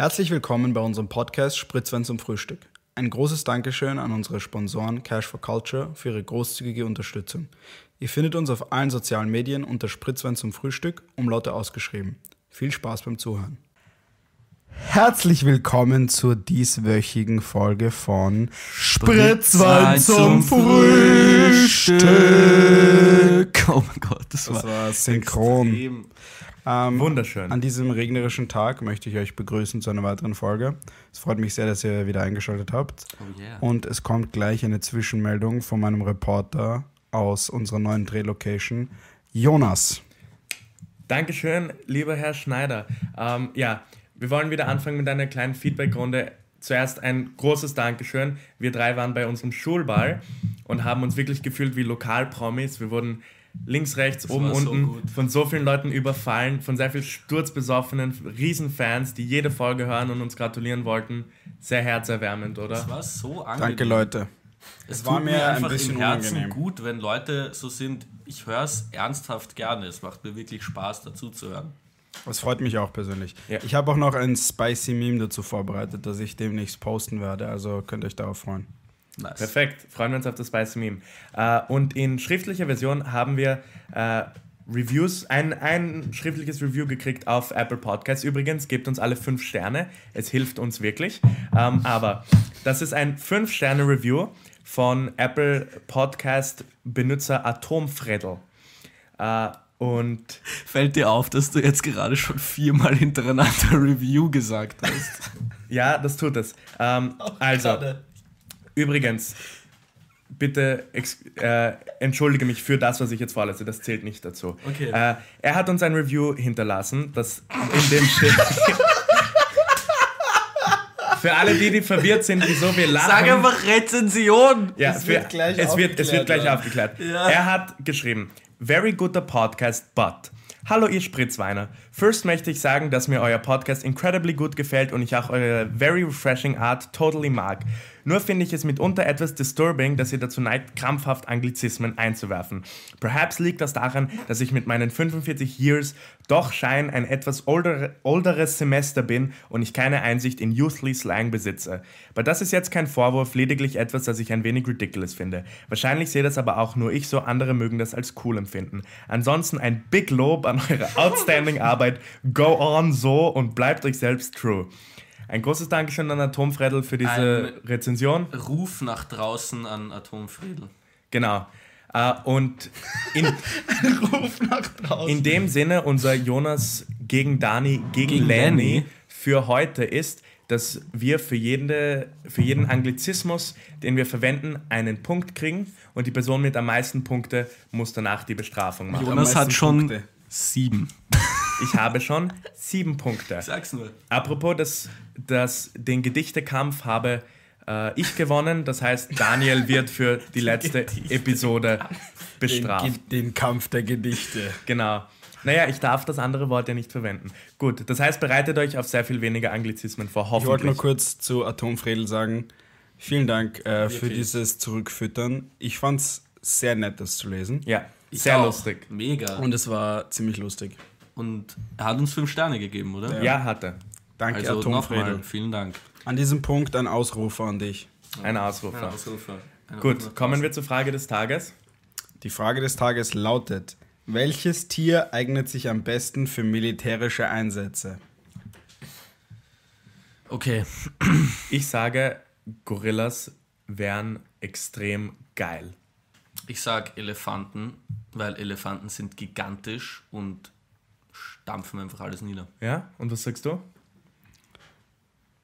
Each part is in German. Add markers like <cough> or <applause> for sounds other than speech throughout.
Herzlich willkommen bei unserem Podcast Spritzwein zum Frühstück. Ein großes Dankeschön an unsere Sponsoren Cash for Culture für ihre großzügige Unterstützung. Ihr findet uns auf allen sozialen Medien unter Spritzwein zum Frühstück, Umlaute ausgeschrieben. Viel Spaß beim Zuhören. Herzlich willkommen zur dieswöchigen Folge von Spritzwein zum Frühstück. Oh mein Gott, das, Das war, war synchron. extrem. Ähm, Wunderschön. An diesem regnerischen Tag möchte ich euch begrüßen zu einer weiteren Folge. Es freut mich sehr, dass ihr wieder eingeschaltet habt. Oh yeah. Und es kommt gleich eine Zwischenmeldung von meinem Reporter aus unserer neuen Drehlocation, Jonas. Dankeschön, lieber Herr Schneider. Ähm, ja, wir wollen wieder anfangen mit einer kleinen Feedbackrunde. Zuerst ein großes Dankeschön. Wir drei waren bei unserem Schulball und haben uns wirklich gefühlt wie Lokalpromis. Wir wurden links, rechts, oben, war so unten gut. von so vielen Leuten überfallen, von sehr vielen sturzbesoffenen Riesenfans, die jede Folge hören und uns gratulieren wollten. Sehr herzerwärmend, oder? Das war so angenehm. Danke, Leute. Es war tut mir mir ein einfach bisschen im Herzen unangenehm. gut, wenn Leute so sind. Ich höre es ernsthaft gerne. Es macht mir wirklich Spaß, dazu zu hören. Das freut mich auch persönlich. Ja. Ich habe auch noch ein spicy Meme dazu vorbereitet, das ich demnächst posten werde. Also könnt ihr euch darauf freuen. Nice. Perfekt, freuen wir uns auf das Spicy Meme. Äh, und in schriftlicher Version haben wir äh, Reviews, ein, ein schriftliches Review gekriegt auf Apple Podcasts. Übrigens, gebt uns alle fünf Sterne, es hilft uns wirklich. Ähm, aber das ist ein 5-Sterne-Review von Apple Podcast-Benutzer Atomfredel. Äh, und Fällt dir auf, dass du jetzt gerade schon viermal hintereinander <laughs> Review gesagt hast? ja, das tut es. Ähm, also, Übrigens, bitte äh, entschuldige mich für das, was ich jetzt vorlese. Das zählt nicht dazu. Okay. Äh, er hat uns ein Review hinterlassen, das in dem steht. <laughs> für alle, die, die verwirrt sind, wieso wir lachen. Sag einfach Rezension! Ja, Es für, wird gleich es wird, es wird aufgeklärt gleich werden. aufgeklärt. Ja. Er hat geschrieben, very guter Podcast, but. Hallo ihr Spritzweiner. First möchte ich sagen, dass mir euer Podcast incredibly gut gefällt und ich auch eure very refreshing Art totally mag. Nur finde ich es mitunter etwas disturbing, dass ihr dazu neigt, krampfhaft Anglizismen einzuwerfen. Perhaps liegt das daran, dass ich mit meinen 45 Years doch schein ein etwas older, olderes Semester bin und ich keine Einsicht in Youthly Slang besitze. Aber das ist jetzt kein Vorwurf, lediglich etwas, das ich ein wenig ridiculous finde. Wahrscheinlich sehe das aber auch nur ich so, andere mögen das als cool empfinden. Ansonsten ein Big Lob an eure outstanding Arbeit. Go on so und bleibt euch selbst true. Ein großes Dankeschön an Atomfredel für diese Ein- Rezension. Ruf nach draußen an Atomfriedel. Genau. Äh, und in, <laughs> Ruf nach draußen. in dem Sinne, unser Jonas gegen Dani, gegen, Gegen Lenny Lenny. für heute ist, dass wir für, jede, für jeden Anglizismus, den wir verwenden, einen Punkt kriegen und die Person mit am meisten Punkte muss danach die Bestrafung machen. Jonas hat schon Punkte. sieben. Ich habe schon sieben Punkte. Sag's nur. Apropos, das, das, den Gedichtekampf habe äh, ich gewonnen. Das heißt, Daniel wird für die <laughs> letzte Episode bestraft. Den, den Kampf der Gedichte. Genau. Naja, ich darf das andere Wort ja nicht verwenden. Gut, das heißt, bereitet euch auf sehr viel weniger Anglizismen vor, Ich wollte hoffentlich. nur kurz zu Atomfredel sagen, vielen Dank äh, für Wirklich. dieses Zurückfüttern. Ich fand es sehr nett, das zu lesen. ja, Ich sehr auch. lustig. Mega. Und es war ziemlich lustig. Er hat uns fünf Sterne gegeben, oder? Ja, hatte. Danke, Also nochmal, vielen Dank. An diesem Punkt ein Ausrufer an dich. Ein Ausrufer. Ausrufer. Ein Gut, Ausrufer. kommen wir zur Frage des Tages. Die Frage des Tages lautet: Welches Tier eignet sich am besten für militärische Einsätze? Okay, <clears throat> Ich sage, Gorillas wären extrem geil. ich sag Elefanten, weil Elefanten sind gigantisch und stampfen einfach alles nieder. Ja? Und was sagst du?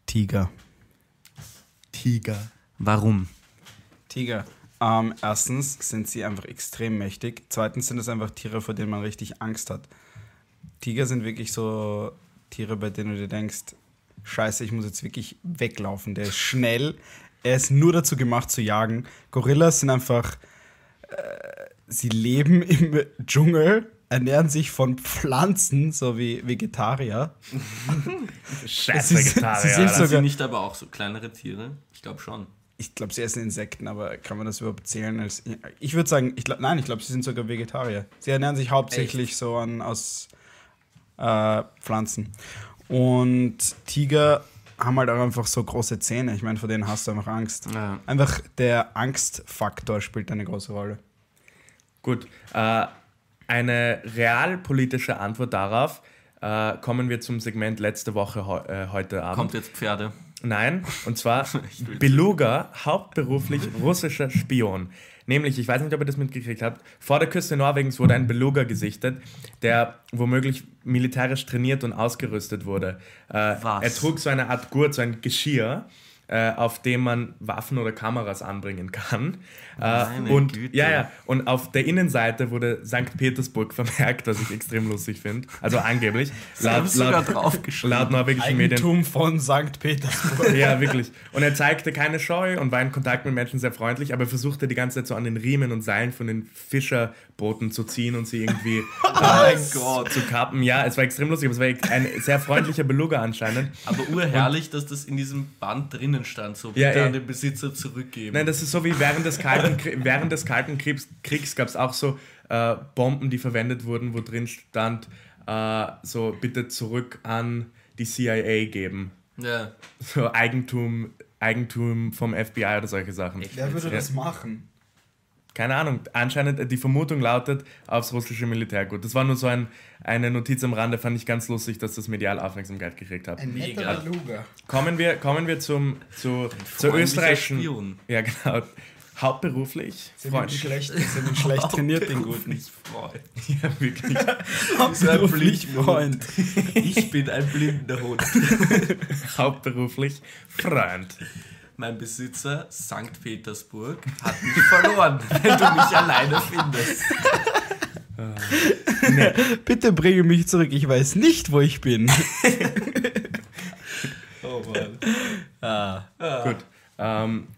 Tiger. Tiger. Warum? Tiger. Ähm, erstens sind sie einfach extrem mächtig. Zweitens sind es einfach Tiere, vor denen man richtig Angst hat. Tiger sind wirklich so Tiere, bei denen du dir denkst, scheiße, ich muss jetzt wirklich weglaufen. Der ist schnell, er ist nur dazu gemacht zu jagen. Gorillas sind einfach, äh, sie leben im Dschungel, ernähren sich von Pflanzen, so wie Vegetarier. Scheiß Sie sind- Vegetarier. sie so- Sind Sogar- sie nicht aber auch so kleinere Tiere? Ich glaube schon. Ich glaube, sie essen Insekten, aber kann man das überhaupt zählen? Als, ich würde sagen, ich glaub, nein, ich glaube, sie sind sogar Vegetarier. Sie ernähren sich hauptsächlich so an, aus äh, Pflanzen. Und Tiger haben halt auch einfach so große Zähne. Ich meine, vor denen hast du einfach Angst. Ja. Einfach der Angstfaktor spielt eine große Rolle. Gut, äh, eine realpolitische Antwort darauf äh, kommen wir zum Segment letzte Woche heu äh, heute Abend. Kommt jetzt Pferde. Nein, und zwar <laughs> Beluga, hauptberuflich russischer Spion. Nämlich, ich weiß nicht, ob ihr das mitgekriegt habt, vor der Küste Norwegens wurde ein Beluga gesichtet, der womöglich militärisch trainiert und ausgerüstet wurde. Äh, Was? Er trug so eine Art Gurt, so ein Geschirr, äh, auf dem man Waffen oder Kameras anbringen kann. Äh, Meine und, Güte. ja, ja, und auf der Innenseite wurde St. Petersburg <laughs> vermerkt, was ich extrem lustig finde. Also angeblich. <laughs> Sogar draufgeschrieben. laut norwegischen Medien. Eigentum von St. Petersburg. <laughs> Ja, wirklich. Und er zeigte keine Scheu und war in Kontakt mit Menschen sehr freundlich, aber er versuchte die ganze Zeit so an den Riemen und Seilen von den Fischerbooten zu ziehen und sie irgendwie Oh mein äh, Gott. zu kappen. Ja, es war extrem lustig, aber es war ein sehr freundlicher Beluga anscheinend. Aber urherrlich, dass das in diesem Band drinnen stand. So bitte Ja, eh. an den Besitzer zurückgeben. Nein, das ist so wie während des Kalten, <laughs> während des Kalten Kriegs, Kriegs gab es auch so äh, Bomben, die verwendet wurden, wo drin stand, äh, so bitte zurück an die CIA geben. ja. So Eigentum, Eigentum vom FBI oder solche Sachen. Wer würde Ja. das machen? Keine Ahnung, anscheinend die Vermutung lautet aufs russische Militärgut. Das war nur so ein, eine Notiz am Rande, fand ich ganz lustig, dass das medial Aufmerksamkeit gekriegt hat. Ein Mega. netter Beluga. Kommen wir, kommen wir zum, zu, zur österreichischen. Spion. Ja, genau. Hauptberuflich. Sind ihn Freund. <laughs> schlecht, sind schlecht trainiert, den Guten. Freund. Ja, wirklich. <laughs> Hauptberuflich Freund. Ich bin ein blinder Hund. <laughs> Hauptberuflich Freund. Mein Besitzer, St. Petersburg, hat mich verloren, <laughs> wenn du mich alleine findest. Bitte bringe mich zurück, ich weiß nicht, wo ich bin. <laughs> Oh Mann. Gut. Ähm,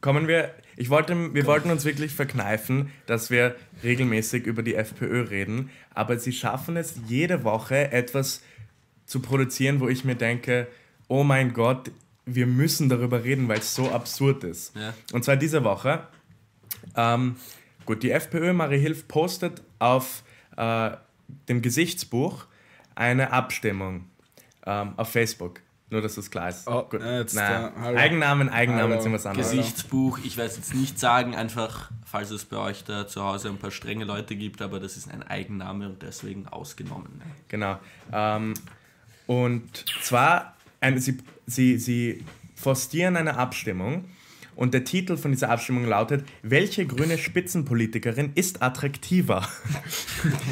kommen wir. Ich wollte, wir wollten uns wirklich verkneifen, dass wir regelmäßig über die FPÖ reden, aber sie schaffen es jede Woche etwas zu produzieren, wo ich mir denke, oh mein Gott, wir müssen darüber reden, weil es so absurd ist. Ja. Und zwar diese Woche. Ähm, gut, die FPÖ Marie Hilf postet auf äh, dem Gesichtsbuch eine Abstimmung ähm, auf Facebook. Nur, dass das klar ist. Oh, Gut. äh, Nein, äh. Eigennamen, Eigennamen Hallo. sind was anderes. Gesichtsbuch, ich weiß jetzt nicht sagen, einfach, falls es bei euch da zu Hause ein paar strenge Leute gibt, aber das ist ein Eigenname und deswegen ausgenommen. Genau. Ähm, und zwar, ein, sie, sie, sie forcieren eine Abstimmung und der Titel von dieser Abstimmung lautet, welche grüne Spitzenpolitikerin ist attraktiver?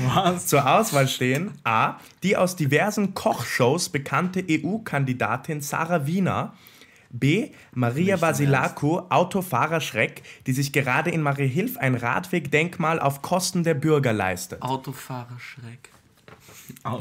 Was? <laughs> Zur Auswahl stehen A. Die aus diversen Kochshows bekannte EU-Kandidatin Sarah Wiener. B. Maria Vasilako, Autofahrerschreck, die sich gerade in Marie Hilf ein Radwegdenkmal auf Kosten der Bürger leistet. Autofahrerschreck.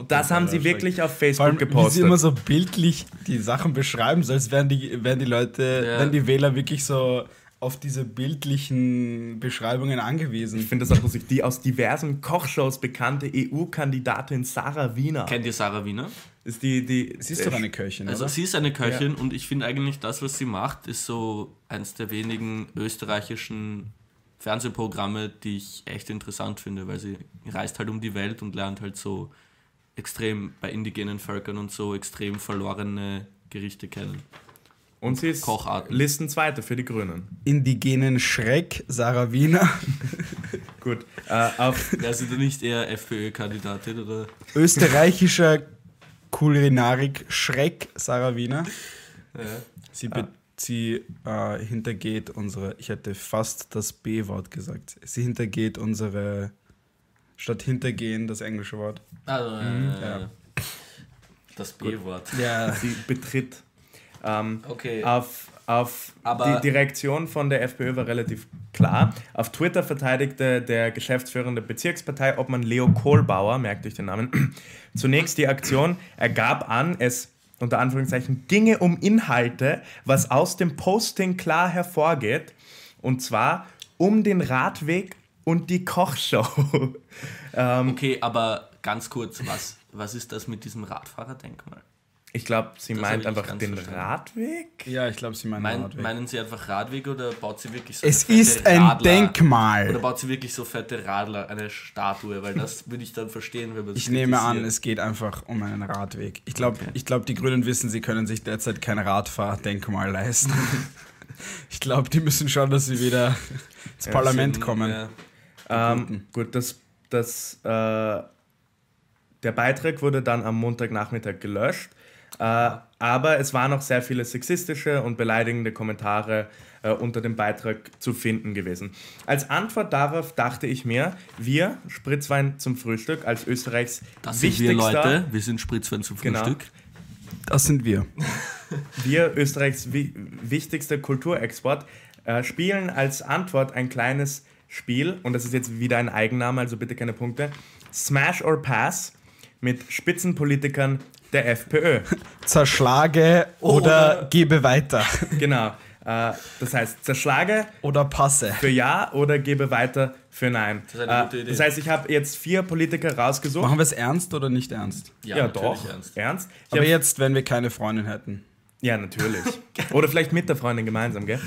Das haben sie wirklich auf Facebook allem, wie sie gepostet. immer so bildlich die Sachen beschreiben, so als wären die, wären die Leute, Ja. wären die Wähler wirklich so auf diese bildlichen Beschreibungen Ich angewiesen. finde das auch lustig. Die aus diversen Kochshows bekannte EU-Kandidatin Sarah Wiener. Kennt ihr Sarah Wiener? Ist die, die, Sie ist doch eine Köchin, Also oder? sie ist eine Köchin und ich finde eigentlich das, was sie macht, ist so eins der wenigen österreichischen Fernsehprogramme, die ich echt interessant finde, weil sie reist halt um die Welt und lernt halt so extrem bei indigenen Völkern und so extrem verlorene Gerichte kennen. Und sie ist Kocharten. Listenzweite für die Grünen. Indigenen Schreck, Sarah Wiener. <laughs> Gut. Äh, auf, Wäre sie denn nicht eher FPÖ-Kandidatin oder? Österreichischer Kulinarik Schreck, Sarah Wiener. Sie, be sie äh, hintergeht unsere, ich hätte fast das B-Wort gesagt. Sie hintergeht unsere, statt hintergehen das englische Wort. Also, äh, ja. Das B-Wort. Ja. <laughs> sie betritt. Ähm, Okay. Auf, auf Aber- die, die Reaktion von der FPÖ war relativ klar. Auf Twitter verteidigte der geschäftsführende Bezirkspartei Obmann Leo Kohlbauer, merkt euch den Namen, <clears throat> zunächst die Aktion. Er gab an, es unter Anführungszeichen ginge um Inhalte, was aus dem Posting klar hervorgeht. Und zwar um den Radweg und die Kochshow. <laughs> Okay, aber ganz kurz, was, was ist das mit diesem Radfahrerdenkmal? Ich glaube, sie Das meint einfach den verstanden. Radweg. Ja, ich glaube, sie meinen Mein, Radweg. meinen Sie einfach Radweg oder baut sie wirklich so es ist ein Radler- Oder Denkmal. baut sie wirklich so fette Radler, eine Statue? Weil das <laughs> würde ich dann verstehen, wenn man das Ich nehme an, es geht einfach um einen Radweg. Ich glaube, Okay. ich glaub, die Grünen wissen, sie können sich derzeit kein Radfahrdenkmal leisten. <laughs> ich glaube, die müssen schauen, dass sie wieder ins Ja, Parlament Sind, kommen. ja. Ähm, gut, das, das, äh, der Beitrag wurde dann am Montagnachmittag gelöscht, äh, aber es waren noch sehr viele sexistische und beleidigende Kommentare äh, unter dem Beitrag zu finden gewesen. Als Antwort darauf dachte ich mir, wir, Spritzwein zum Frühstück, als Österreichs Das sind wir, wichtigster, Leute. Wir sind Spritzwein zum Genau. Frühstück. Das sind wir. <laughs> wir Österreichs wi wichtigster Kulturexport, äh, spielen als Antwort ein kleines Spiel, und das ist jetzt wieder ein Eigenname, also bitte keine Punkte, Smash or Pass mit Spitzenpolitikern der FPÖ. <laughs> Zerschlage oder, gebe weiter. <laughs> genau. Äh, das heißt, zerschlage Oder passe. für Ja oder gebe weiter für Nein. Das ist eine gute Äh, Idee. das heißt, ich habe jetzt vier Politiker rausgesucht. Machen wir es ernst oder nicht ernst? ja, natürlich doch. Ernst. Ernst? Aber jetzt, wenn wir keine Freundin hätten. Ja, natürlich. <laughs> oder vielleicht mit der Freundin gemeinsam, gell?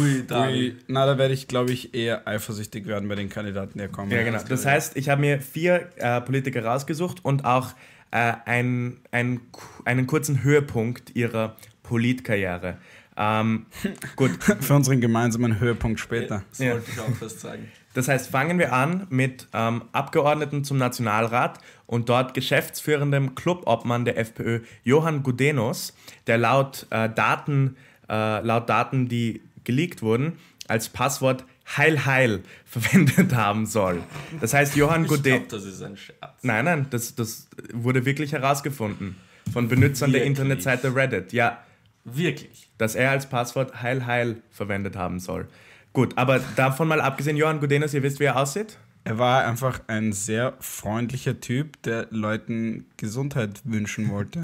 Ui, Dani. Ui, na, da werde ich, glaube ich, eher eifersüchtig werden bei den Kandidaten, die kommen. Ja, genau. Das heißt, ich habe mir vier äh, Politiker rausgesucht und auch äh, ein, ein, einen kurzen Höhepunkt ihrer Politkarriere. Ähm, <laughs> gut, Für unseren gemeinsamen Höhepunkt später. Das Ja. wollte ich auch fast sagen. Das heißt, fangen wir an mit ähm, Abgeordneten zum Nationalrat und dort geschäftsführendem Clubobmann der FPÖ, Johann Gudenus, der laut, äh, Daten, äh, laut Daten, die geleakt wurden, als Passwort Heil Heil <laughs> verwendet haben soll. Das heißt, Johann Ich Gudenus... glaube, das ist ein Scherz. Nein, nein, das, das wurde wirklich herausgefunden. Von Benutzern der Wirklich? Internetseite Reddit. Ja, Wirklich. dass er als Passwort Heil Heil verwendet haben soll. Gut, aber davon mal abgesehen, Johann Gudenus, ihr wisst, wie er aussieht? Er war einfach ein sehr freundlicher Typ, der Leuten Gesundheit wünschen wollte.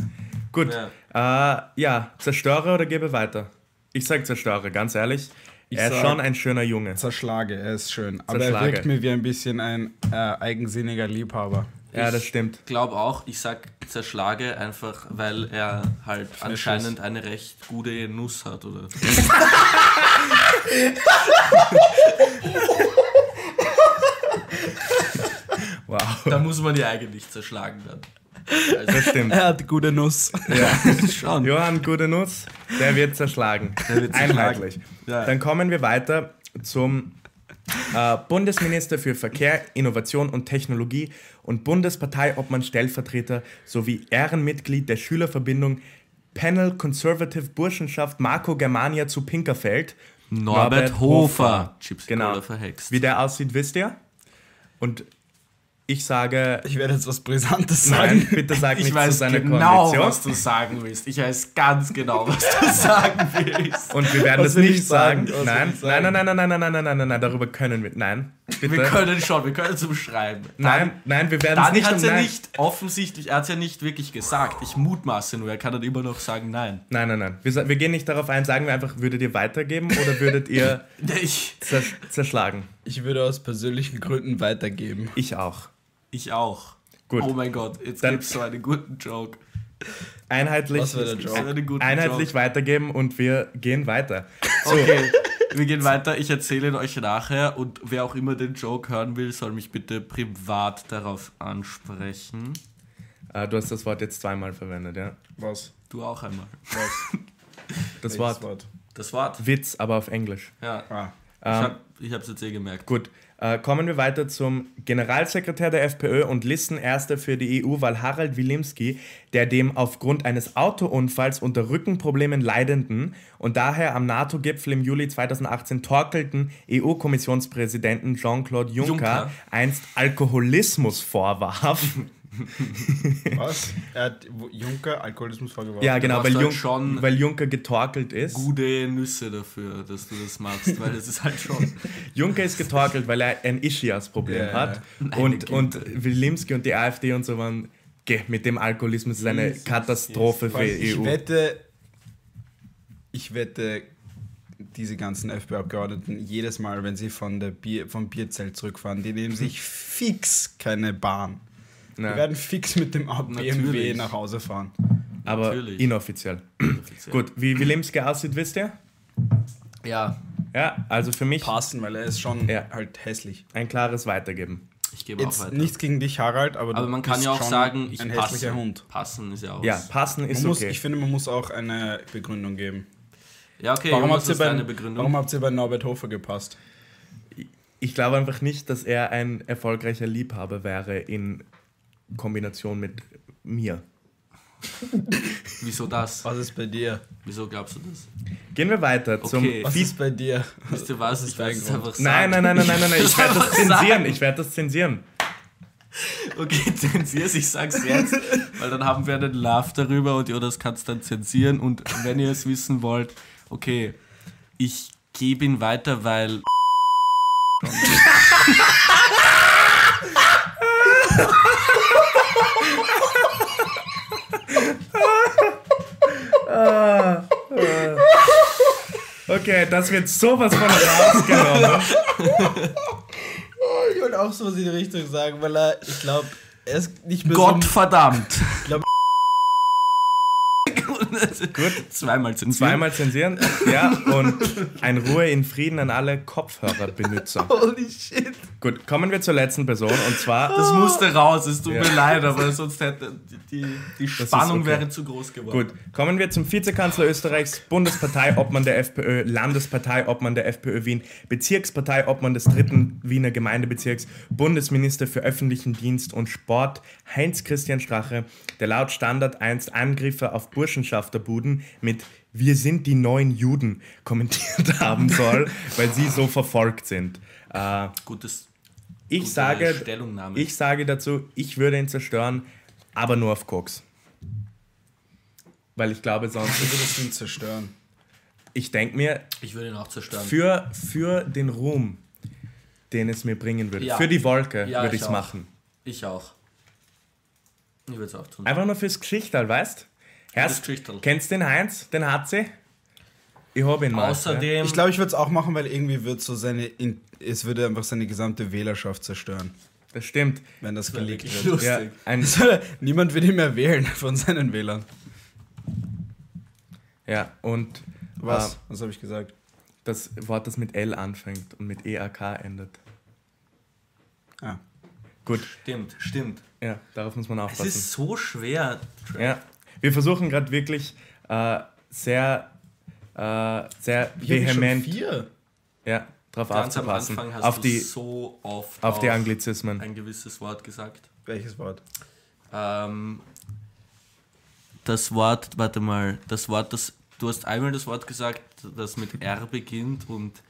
Gut, ja, äh, ja zerstöre oder gebe weiter? Ich sag zerstöre, ganz ehrlich. Ich er ist sag- schon ein schöner Junge. Zerschlage, er ist schön. Aber er Zerschlage. wirkt mir wie ein bisschen ein äh, eigensinniger Liebhaber. Ja, das stimmt. Ich glaube auch, ich sag zerschlage einfach, weil er halt anscheinend eine recht gute Nuss hat, oder? <laughs> <laughs> Wow, Da muss man ja eigentlich zerschlagen werden. das stimmt. Er hat gute Nuss. Ja. <laughs> Schon. Johann Gudenus, der wird zerschlagen. wird zerschlagen. Einheitlich. Ja. Dann kommen wir weiter zum äh, Bundesminister für Verkehr, Innovation und Technologie und Bundesparteiobmann Stellvertreter sowie Ehrenmitglied der Schülerverbindung Panel Conservative Burschenschaft Marco Germania zu Pinkerfeld. Norbert, Hofer. Chips Genau. Cola verhext. Wie der aussieht, wisst ihr? Und ich sage, Ich werde jetzt was Brisantes sagen. nein, bitte sag nicht <laughs> Ich weiß zu seiner genau, Koalition. was du sagen willst. Ich weiß ganz genau, was du <laughs> sagen willst. Und wir werden will nicht ich sagen? sagen. Nein, sagen? nein, nein, nein, nein, nein, nein, nein, nein, nein, nein, darüber können wir. Nein, bitte. Wir können schon, wir können zum Schreiben. nein, nein, wir werden es nicht hat es um ja nicht offensichtlich, er hat es ja nicht wirklich gesagt. Ich mutmaße nur, er kann dann immer noch sagen Nein. Nein, nein, nein. Wir, wir gehen nicht darauf ein, sagen wir einfach, würdet ihr weitergeben oder würdet ihr <laughs> Ich, zers zerschlagen? Ich würde aus persönlichen Gründen weitergeben. Ich auch. Ich auch. Gut. Oh mein Gott, jetzt Dann- gibt es so einen guten Joke. Einheitlich, So Joke? einheitlich Joke. weitergeben und wir gehen weiter. Okay, wir gehen weiter. Ich erzähle ihn euch nachher und wer auch immer den Joke hören will, soll mich bitte privat darauf ansprechen. Äh, du hast das Wort jetzt zweimal verwendet, ja? Was? Du auch einmal. Was? <laughs> Das Welches Wort Das Wort. Witz, aber auf Englisch. Ja. Ah. Ich habe ich hab's jetzt eh gemerkt. Gut, äh, kommen wir weiter zum Generalsekretär der FPÖ und Listenerster für die EU-Wahl Harald Wilimski, der dem aufgrund eines Autounfalls unter Rückenproblemen leidenden und daher am NATO-Gipfel im Juli 2018 torkelten EU-Kommissionspräsidenten Jean-Claude Juncker, Juncker. einst Alkoholismus vorwarf. <laughs> <laughs> Was? Er hat Juncker Alkoholismus vorgeworfen. ja, genau, weil, halt Jun schon weil Juncker getorkelt ist. Gute Nüsse dafür, dass du das machst, weil das ist halt schon. <laughs> Juncker ist getorkelt, weil er ein Ischias-Problem Ja, hat. ja. Und, und Wilimski und die AfD und so waren, geh, mit dem Alkoholismus ist eine Yes, Katastrophe für Weil ich EU. wette, ich wette, diese ganzen FPÖ-Abgeordneten, jedes Mal, wenn sie von der Bier, vom Bierzelt zurückfahren, die nehmen sich fix keine Bahn. Die Na, werden fix mit dem BMW Natürlich. nach Hause fahren. aber Natürlich. inoffiziell. Offiziell. Gut, wie Wilimski aussieht, wisst ihr? Ja, Ja, also für mich Passen, weil er ist schon Ja. halt hässlich. ein klares Weitergeben. ich gebe auch Jetzt weiter. nichts gegen dich, Harald, aber, aber du man kann bist ja auch sagen, ich ein passe. hässlicher Hund. Passen ist ja auch. Ja, passen ist Man muss, okay. Ich finde, man muss auch eine Begründung geben. Ja, okay, Warum, habt ihr bei, warum habt ihr bei Norbert Hofer gepasst? Ich glaube einfach nicht, dass er ein erfolgreicher Liebhaber wäre in Kombination mit mir. <laughs> Wieso das? Was ist bei dir? Wieso glaubst du das? Gehen wir weiter zum Okay. Was Feed- ist bei dir? Wisst ihr was? Ich werde es einfach sagen. Nein, nein, nein, nein, nein, nein, nein. Ich werde das zensieren. sagen. Ich werde das zensieren. Okay, <laughs> zensier's, ich sag's jetzt, weil dann haben wir einen Love darüber und Jonas kann es dann zensieren. Und wenn ihr es wissen wollt, okay, ich gebe ihn weiter, weil. <laughs> Okay, das wird sowas von rausgenommen. <laughs> Ich wollte auch sowas in die Richtung sagen, weil er, ich glaube, er ist nicht mehr Gott verdammt! glaub- <laughs> Gut. Zweimal zensieren. Zweimal zensieren. Ja, und ein Ruhe in Frieden an alle Kopfhörerbenutzer. Holy shit. Gut, kommen wir zur letzten Person und zwar. Das musste raus, es tut Ja. mir leid, aber sonst hätte die, die Spannung okay. wäre zu groß geworden. Gut, kommen wir zum Vizekanzler Österreichs, Bundesparteiobmann der FPÖ, Landesparteiobmann der FPÖ Wien, Bezirksparteiobmann des dritten Wiener Gemeindebezirks, Bundesminister für öffentlichen Dienst und Sport, Heinz-Christian Strache, der laut Standard einst Angriffe auf Burschenschafterbuden mit Wir sind die neuen Juden kommentiert <laughs> haben soll, weil sie so verfolgt sind. Äh, Gutes, ich, sage, Stellungnahme. ich sage dazu, ich würde ihn zerstören, aber nur auf Koks. Weil ich glaube, sonst Ich würde Ding zerstören. ich denke mir, ich würde ihn auch zerstören. für, für den Ruhm, den es mir bringen würde, Ja. für die Wolke Ja, würde ich es machen. ich auch. Ich würde es auch tun. Einfach nur fürs Geschichtal, weißt Erst, kennst du den Heinz, den hat sie? Ich habe ihn mal. Ja. Außerdem, Ich glaube, ich würde es auch machen, weil irgendwie wird so seine, in, es würde einfach seine gesamte Wählerschaft zerstören, Das stimmt. wenn das geleakt wirklich wird. lustig. Ja, ein, <laughs> Niemand wird ihn mehr wählen <laughs> von seinen Wählern. ja, und Was? äh, Was habe ich gesagt? das Wort, das mit L anfängt und mit EAK endet. Ah. Gut, stimmt, stimmt. ja, darauf muss man Es aufpassen. ist so schwer. Ja, wir versuchen gerade wirklich äh, sehr, äh, sehr vehement vier. ja, darauf Ganz am aufzupassen. Anfang hast Auf du die, so oft auf die auch Anglizismen. ein gewisses Wort gesagt. Welches Wort? Ähm, das Wort, warte mal, das Wort, das du hast einmal das Wort gesagt, das mit R beginnt und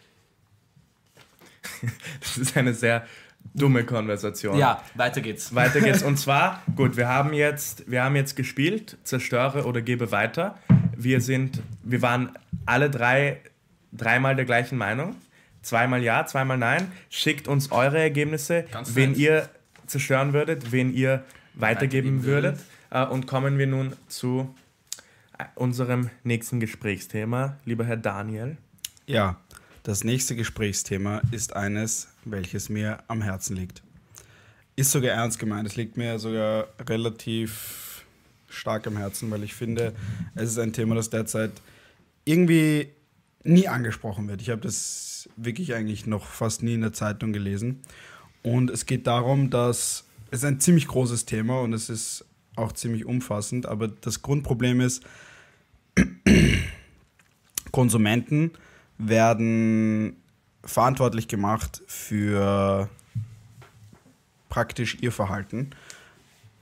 <laughs> Das ist eine sehr dumme Konversation. ja, weiter geht's. Weiter geht's. <laughs> Und zwar, gut, wir haben jetzt, wir haben jetzt gespielt, zerstöre oder gebe weiter. Wir sind, wir waren alle drei dreimal der gleichen Meinung. Zweimal ja, zweimal nein. Schickt uns eure Ergebnisse, Ganz wen nett. ihr zerstören würdet, wen ihr weitergeben Weitergeben würdet. Äh, Und kommen wir nun zu äh, unserem nächsten Gesprächsthema, lieber Herr Daniel. Ja, das nächste Gesprächsthema ist eines, welches mir am Herzen liegt. Ist sogar ernst gemeint. Es liegt mir sogar relativ stark am Herzen, weil ich finde, es ist ein Thema, das derzeit irgendwie nie angesprochen wird. Ich habe das wirklich eigentlich noch fast nie in der Zeitung gelesen. Und es geht darum, dass es ein ziemlich großes Thema und es ist auch ziemlich umfassend, aber das Grundproblem ist, <clears throat> Konsumenten werden verantwortlich gemacht für praktisch ihr Verhalten,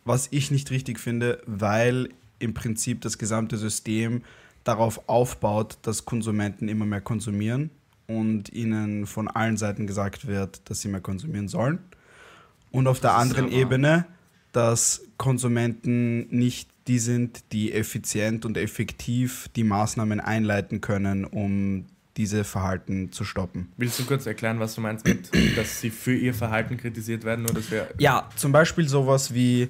was ich nicht richtig finde, weil im Prinzip das gesamte System darauf aufbaut, dass Konsumenten immer mehr konsumieren und ihnen von allen Seiten gesagt wird, dass sie mehr konsumieren sollen. Und auf der anderen. Ebene, dass Konsumenten nicht die sind, die effizient und effektiv die Maßnahmen einleiten können, um diese Verhalten zu stoppen. Willst du kurz erklären, was du meinst mit, <clears throat> dass sie für ihr Verhalten kritisiert werden, nur dass wir Ja, zum Beispiel sowas wie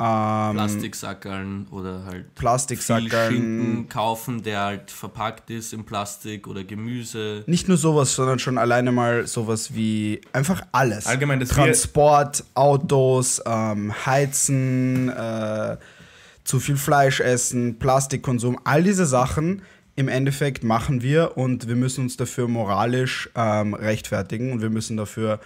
ähm, Plastiksackerln oder halt viel Plastiksackerln. Schinken kaufen, der halt verpackt ist in Plastik oder Gemüse. Nicht nur sowas, sondern schon alleine mal sowas wie einfach alles. Allgemein, wir- Transport, Autos, ähm, Heizen, äh, zu viel Fleisch essen, Plastikkonsum, all diese Sachen im Endeffekt machen wir und wir müssen uns dafür moralisch ähm, rechtfertigen und wir müssen dafür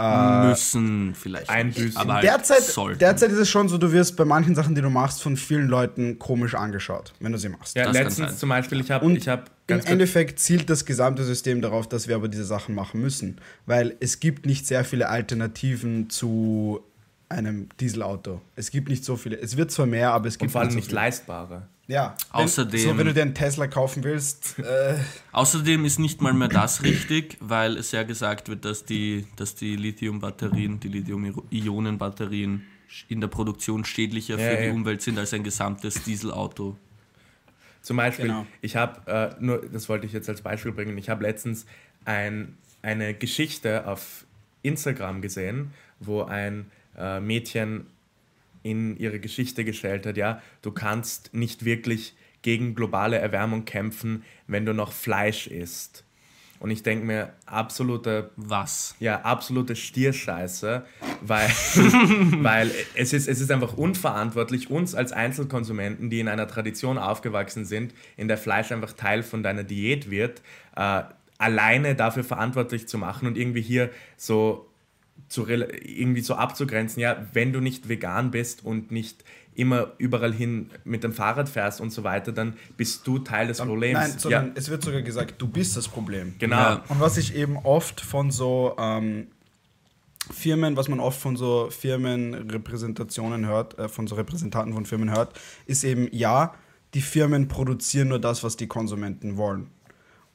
müssen vielleicht einbüßen. nicht, aber halt derzeit, sollten. derzeit ist es schon so, du wirst bei manchen Sachen, die du machst, von vielen Leuten komisch angeschaut, wenn du sie machst. Ja, Das letztens zum Beispiel, ich habe Und ich hab Im Endeffekt zielt das gesamte System darauf, dass wir aber diese Sachen machen müssen, weil es gibt nicht sehr viele Alternativen zu einem Dieselauto. Es gibt nicht so viele. Es wird zwar mehr, aber es und gibt vor allem so nicht viele. leistbare. Ja. Außerdem- Wenn, so, wenn du dir einen Tesla kaufen willst, äh, <laughs> Außerdem ist nicht mal mehr das richtig, weil es ja gesagt wird, dass die, dass die Lithium-Batterien, die Lithium-Ionen-Batterien in der Produktion schädlicher Ja, für die ja. Umwelt sind als ein gesamtes Dieselauto. Zum Beispiel, Genau. ich habe, äh, nur das wollte ich jetzt als Beispiel bringen, ich habe letztens ein, eine Geschichte auf Instagram gesehen, wo ein äh, Mädchen in ihre Geschichte gestellt hat, ja, du kannst nicht wirklich gegen globale Erwärmung kämpfen, wenn du noch Fleisch isst. Und ich denke mir, absoluter Was? ja, absolute Stierscheiße, weil, <laughs> weil es, ist, es ist einfach unverantwortlich, uns als Einzelkonsumenten, die in einer Tradition aufgewachsen sind, in der Fleisch einfach Teil von deiner Diät wird, äh, alleine dafür verantwortlich zu machen und irgendwie hier so zu, irgendwie so abzugrenzen, ja, wenn du nicht vegan bist und nicht immer überall hin mit dem Fahrrad fährst und so weiter, dann bist du Teil des Problems. nein, sondern ja, es wird sogar gesagt, du bist das Problem. genau. Ja. Und was ich eben oft von so ähm, Firmen, was man oft von so Firmenrepräsentationen hört, äh, von so Repräsentanten von Firmen hört, ist eben, ja, die Firmen produzieren nur das, was die Konsumenten wollen.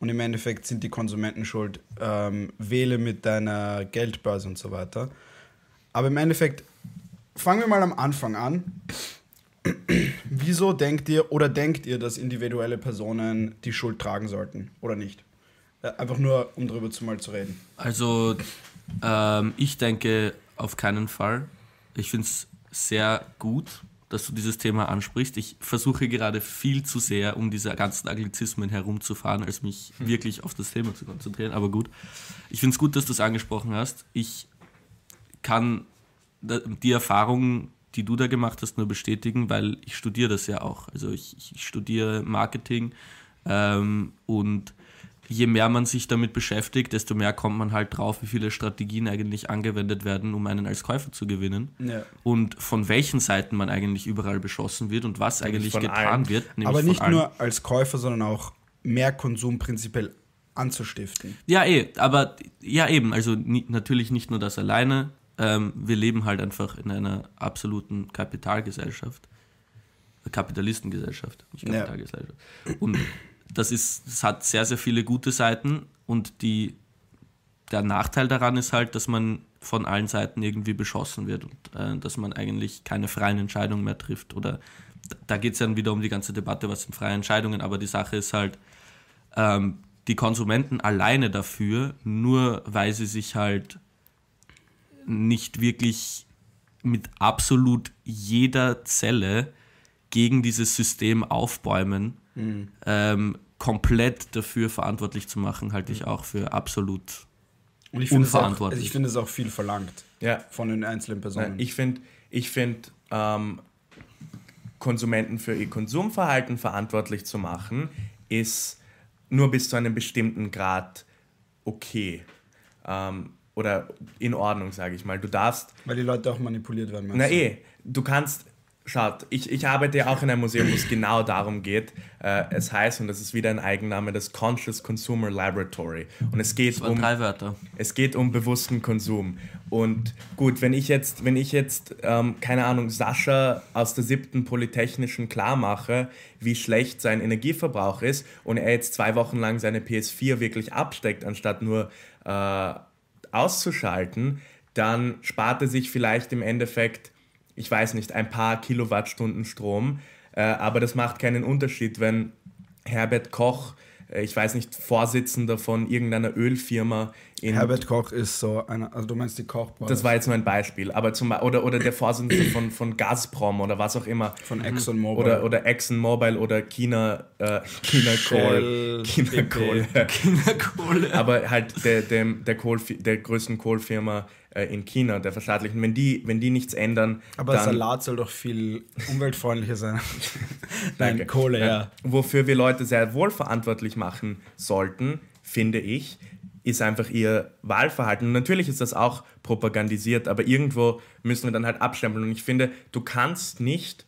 Und im Endeffekt sind die Konsumenten schuld. Ähm, wähle mit deiner Geldbörse und so weiter. Aber im Endeffekt, fangen wir mal am Anfang an. <clears throat> Wieso denkt ihr oder denkt ihr, dass individuelle Personen die Schuld tragen sollten oder nicht? Äh, Einfach nur, um darüber zu mal zu reden. Also, ähm, ich denke auf keinen Fall. Ich finde es sehr gut, dass du dieses Thema ansprichst. Ich versuche gerade viel zu sehr, um diese ganzen Anglizismen herumzufahren, als mich wirklich auf das Thema zu konzentrieren. Aber gut, ich finde es gut, dass du es angesprochen hast. Ich kann die Erfahrung, die du da gemacht hast, nur bestätigen, weil ich studiere das ja auch. Also ich, ich studiere Marketing ähm, und je mehr man sich damit beschäftigt, desto mehr kommt man halt drauf, wie viele Strategien eigentlich angewendet werden, um einen als Käufer zu gewinnen. Ja. Und von welchen Seiten man eigentlich überall beschossen wird und was eigentlich getan allen. wird. Aber nicht nur als Käufer, sondern auch mehr Konsum prinzipiell anzustiften. Ja, eh, aber ja eben, also ni natürlich nicht nur das alleine. Ähm, wir leben halt einfach in einer absoluten Kapitalgesellschaft. Kapitalistengesellschaft, nicht Ja. Kapitalgesellschaft. Und das ist, das hat sehr, sehr viele gute Seiten und die, der Nachteil daran ist halt, dass man von allen Seiten irgendwie beschossen wird und äh, dass man eigentlich keine freien Entscheidungen mehr trifft. Oder da geht es dann wieder um die ganze Debatte, was sind freie Entscheidungen, aber die Sache ist halt, ähm, die Konsumenten alleine dafür, nur weil sie sich halt nicht wirklich mit absolut jeder Zelle gegen dieses System aufbäumen, ähm, komplett dafür verantwortlich zu machen, halte ich auch für absolut. Und ich es auch, also Unverantwortlich. ich finde es auch viel verlangt Ja. von den einzelnen Personen. Nein, ich finde, ich find, ähm, Konsumenten für ihr Konsumverhalten verantwortlich zu machen, ist nur bis zu einem bestimmten Grad okay. Ähm, oder in Ordnung, sage ich mal. Du darfst weil die Leute auch manipuliert werden. na du? eh, du kannst, schaut, ich, ich arbeite ja auch in einem Museum, wo es genau darum geht. Äh, es heißt, und das ist wieder ein Eigenname, das Conscious Consumer Laboratory. Und es geht um drei Wörter. es geht um bewussten Konsum. Und gut, wenn ich jetzt, wenn ich jetzt, ähm, keine Ahnung, Sascha aus der siebten Polytechnischen klar mache, wie schlecht sein Energieverbrauch ist und er jetzt zwei Wochen lang seine PS4 wirklich absteckt, anstatt nur äh, auszuschalten, dann spart er sich vielleicht im Endeffekt, ich weiß nicht, ein paar Kilowattstunden Strom. Äh, aber das macht keinen Unterschied, wenn Herbert Koch, äh, ich weiß nicht, Vorsitzender von irgendeiner Ölfirma in Herbert Koch ist so einer, also du meinst die Kochbranche. das war jetzt nur ein Beispiel, aber zum oder, oder der Vorsitzende von, von Gazprom oder was auch immer. von ExxonMobil. Oder, oder ExxonMobil oder China, äh, China. Shell, China BP. Kohl. Kinderkohle. Aber halt der, der, der, Kohl, der größten Kohlfirma äh, in China, der verstaatlichen, wenn die, wenn die nichts ändern, Aber Salat soll doch viel umweltfreundlicher sein. <laughs> Danke. Nein, Kohle, ja. Wofür wir Leute sehr wohl verantwortlich machen sollten, finde ich, ist einfach ihr Wahlverhalten. Und natürlich ist das auch propagandisiert, aber irgendwo müssen wir dann halt abstempeln. Und ich finde, du kannst nicht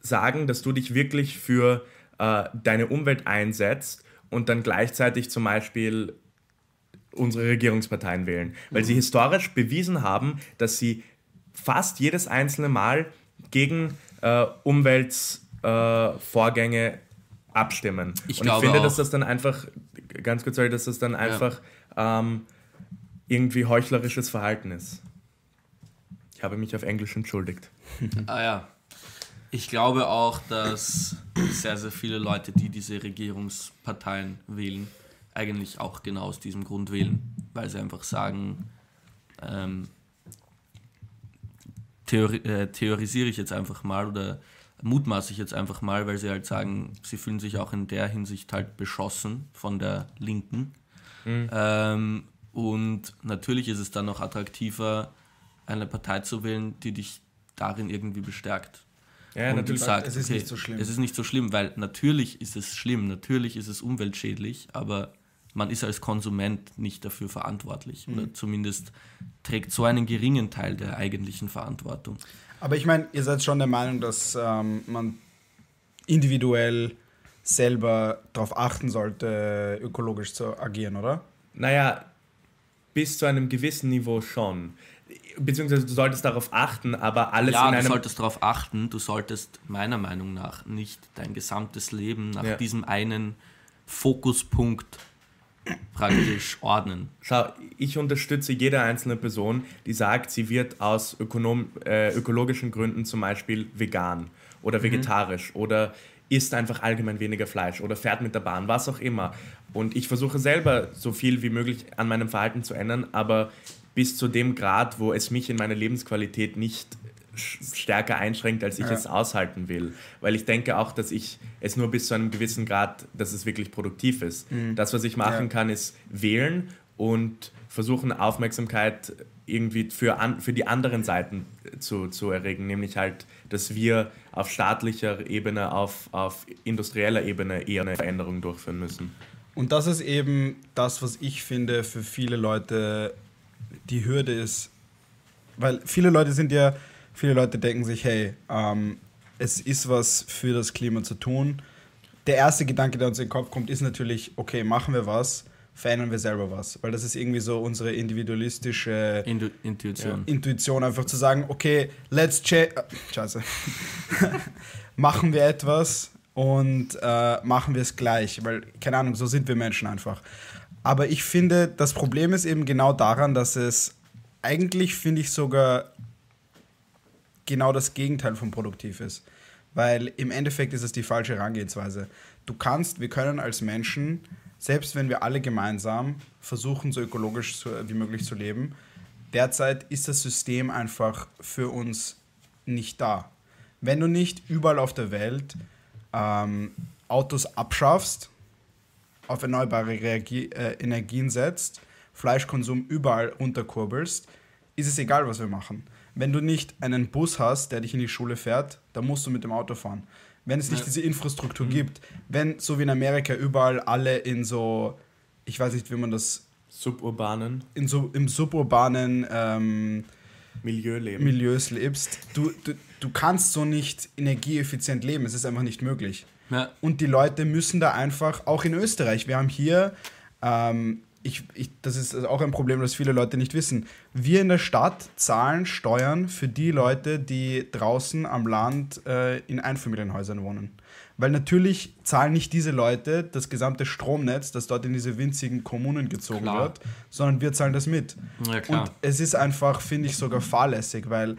sagen, dass du dich wirklich für äh, deine Umwelt einsetzt und dann gleichzeitig zum Beispiel unsere Regierungsparteien wählen. Weil sie historisch bewiesen haben, dass sie fast jedes einzelne Mal gegen äh, Umweltvorgänge äh, abstimmen. Ich Und ich finde, auch. dass das dann einfach, ganz kurz, sorry, dass das dann einfach ähm, irgendwie heuchlerisches Verhalten ist. Ich habe mich auf Englisch entschuldigt. <laughs> Ah ja. Ich glaube auch, dass sehr, sehr viele Leute, die diese Regierungsparteien wählen, eigentlich auch genau aus diesem Grund wählen, weil sie einfach sagen, ähm, theori äh, theorisiere ich jetzt einfach mal oder mutmaße ich jetzt einfach mal, weil sie halt sagen, sie fühlen sich auch in der Hinsicht halt beschossen von der Linken. Ähm, und natürlich ist es dann noch attraktiver, eine Partei zu wählen, die dich darin irgendwie bestärkt. Ja, und natürlich. du sagst, es ist okay, nicht so schlimm. Es ist nicht so schlimm, weil natürlich ist es schlimm, natürlich ist es umweltschädlich, aber man ist als Konsument nicht dafür verantwortlich Mhm. oder zumindest trägt so einen geringen Teil der eigentlichen Verantwortung. Aber ich meine, ihr seid schon der Meinung, dass ähm, man individuell selber darauf achten sollte, ökologisch zu agieren, oder? Naja, bis zu einem gewissen Niveau schon. Beziehungsweise du solltest darauf achten, aber alles ja, in du einem. solltest darauf achten, du solltest meiner Meinung nach nicht dein gesamtes Leben nach Ja. diesem einen Fokuspunkt praktisch ordnen. Schau, ich unterstütze jede einzelne Person, die sagt, sie wird aus ökonom äh, ökologischen Gründen zum Beispiel vegan oder vegetarisch oder isst einfach allgemein weniger Fleisch oder fährt mit der Bahn, was auch immer. Und ich versuche selber so viel wie möglich an meinem Verhalten zu ändern, aber bis zu dem Grad, wo es mich in meiner Lebensqualität nicht stärker einschränkt, als ich Ja. es aushalten will. Weil ich denke auch, dass ich es nur bis zu einem gewissen Grad, dass es wirklich produktiv ist. Das, was ich machen Ja. kann, ist wählen und versuchen, Aufmerksamkeit irgendwie für, an, für die anderen Seiten zu, zu erregen, nämlich halt, dass wir auf staatlicher Ebene, auf, auf industrieller Ebene eher eine Veränderung durchführen müssen. Und das ist eben das, was ich finde, für viele Leute die Hürde ist. Weil viele Leute sind ja, viele Leute denken sich, hey, ähm, es ist was für das Klima zu tun. Der erste Gedanke, der uns in den Kopf kommt, ist natürlich, okay, machen wir was, verändern wir selber was. Weil das ist irgendwie so unsere individualistische Indu Intuition. Intuition, einfach zu sagen, okay, let's change. Scheiße. <laughs> machen wir etwas und äh, machen wir es gleich. Weil, keine Ahnung, so sind wir Menschen einfach. Aber ich finde, das Problem ist eben genau daran, dass es eigentlich, finde ich, sogar genau das Gegenteil von produktiv ist. Weil im Endeffekt ist es die falsche Herangehensweise. Du kannst, wir können als Menschen, selbst wenn wir alle gemeinsam versuchen, so ökologisch wie möglich zu leben, derzeit ist das System einfach für uns nicht da. Wenn du nicht überall auf der Welt ähm, Autos abschaffst, auf erneuerbare Reagi äh, Energien setzt, Fleischkonsum überall runterkurbelst, ist es egal, was wir machen. Wenn du nicht einen Bus hast, der dich in die Schule fährt, dann musst du mit dem Auto fahren. Wenn es nicht Ja. diese Infrastruktur gibt, wenn, so wie in Amerika, überall alle in so, ich weiß nicht, wie man das, Suburbanen in so im suburbanen ähm, Milieu leben. Milieus lebst, du, du, du kannst so nicht energieeffizient leben. Es ist einfach nicht möglich. Ja, Und die Leute müssen da einfach, auch in Österreich, wir haben hier, ähm, ich, ich, das ist auch ein Problem, das viele Leute nicht wissen. Wir in der Stadt zahlen Steuern für die Leute, die draußen am Land äh, in Einfamilienhäusern wohnen. Weil natürlich zahlen nicht diese Leute das gesamte Stromnetz, das dort in diese winzigen Kommunen gezogen Klar. wird, sondern wir zahlen das mit. ja. Und es ist einfach, finde ich, sogar fahrlässig, weil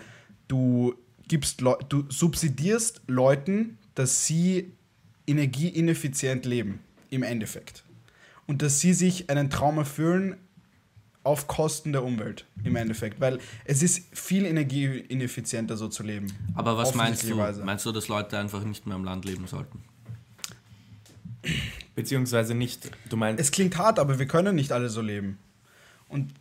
du gibst, Leu du subsidierst Leuten, dass sie energieineffizient leben, im Endeffekt. Und dass sie sich einen Traum erfüllen, auf Kosten der Umwelt im Endeffekt, weil es ist viel energieineffizienter so zu leben. Aber was meinst du? Meinst du, dass Leute einfach nicht mehr am Land leben sollten? Beziehungsweise nicht, du meinst, Es klingt hart, aber wir können nicht alle so leben. Und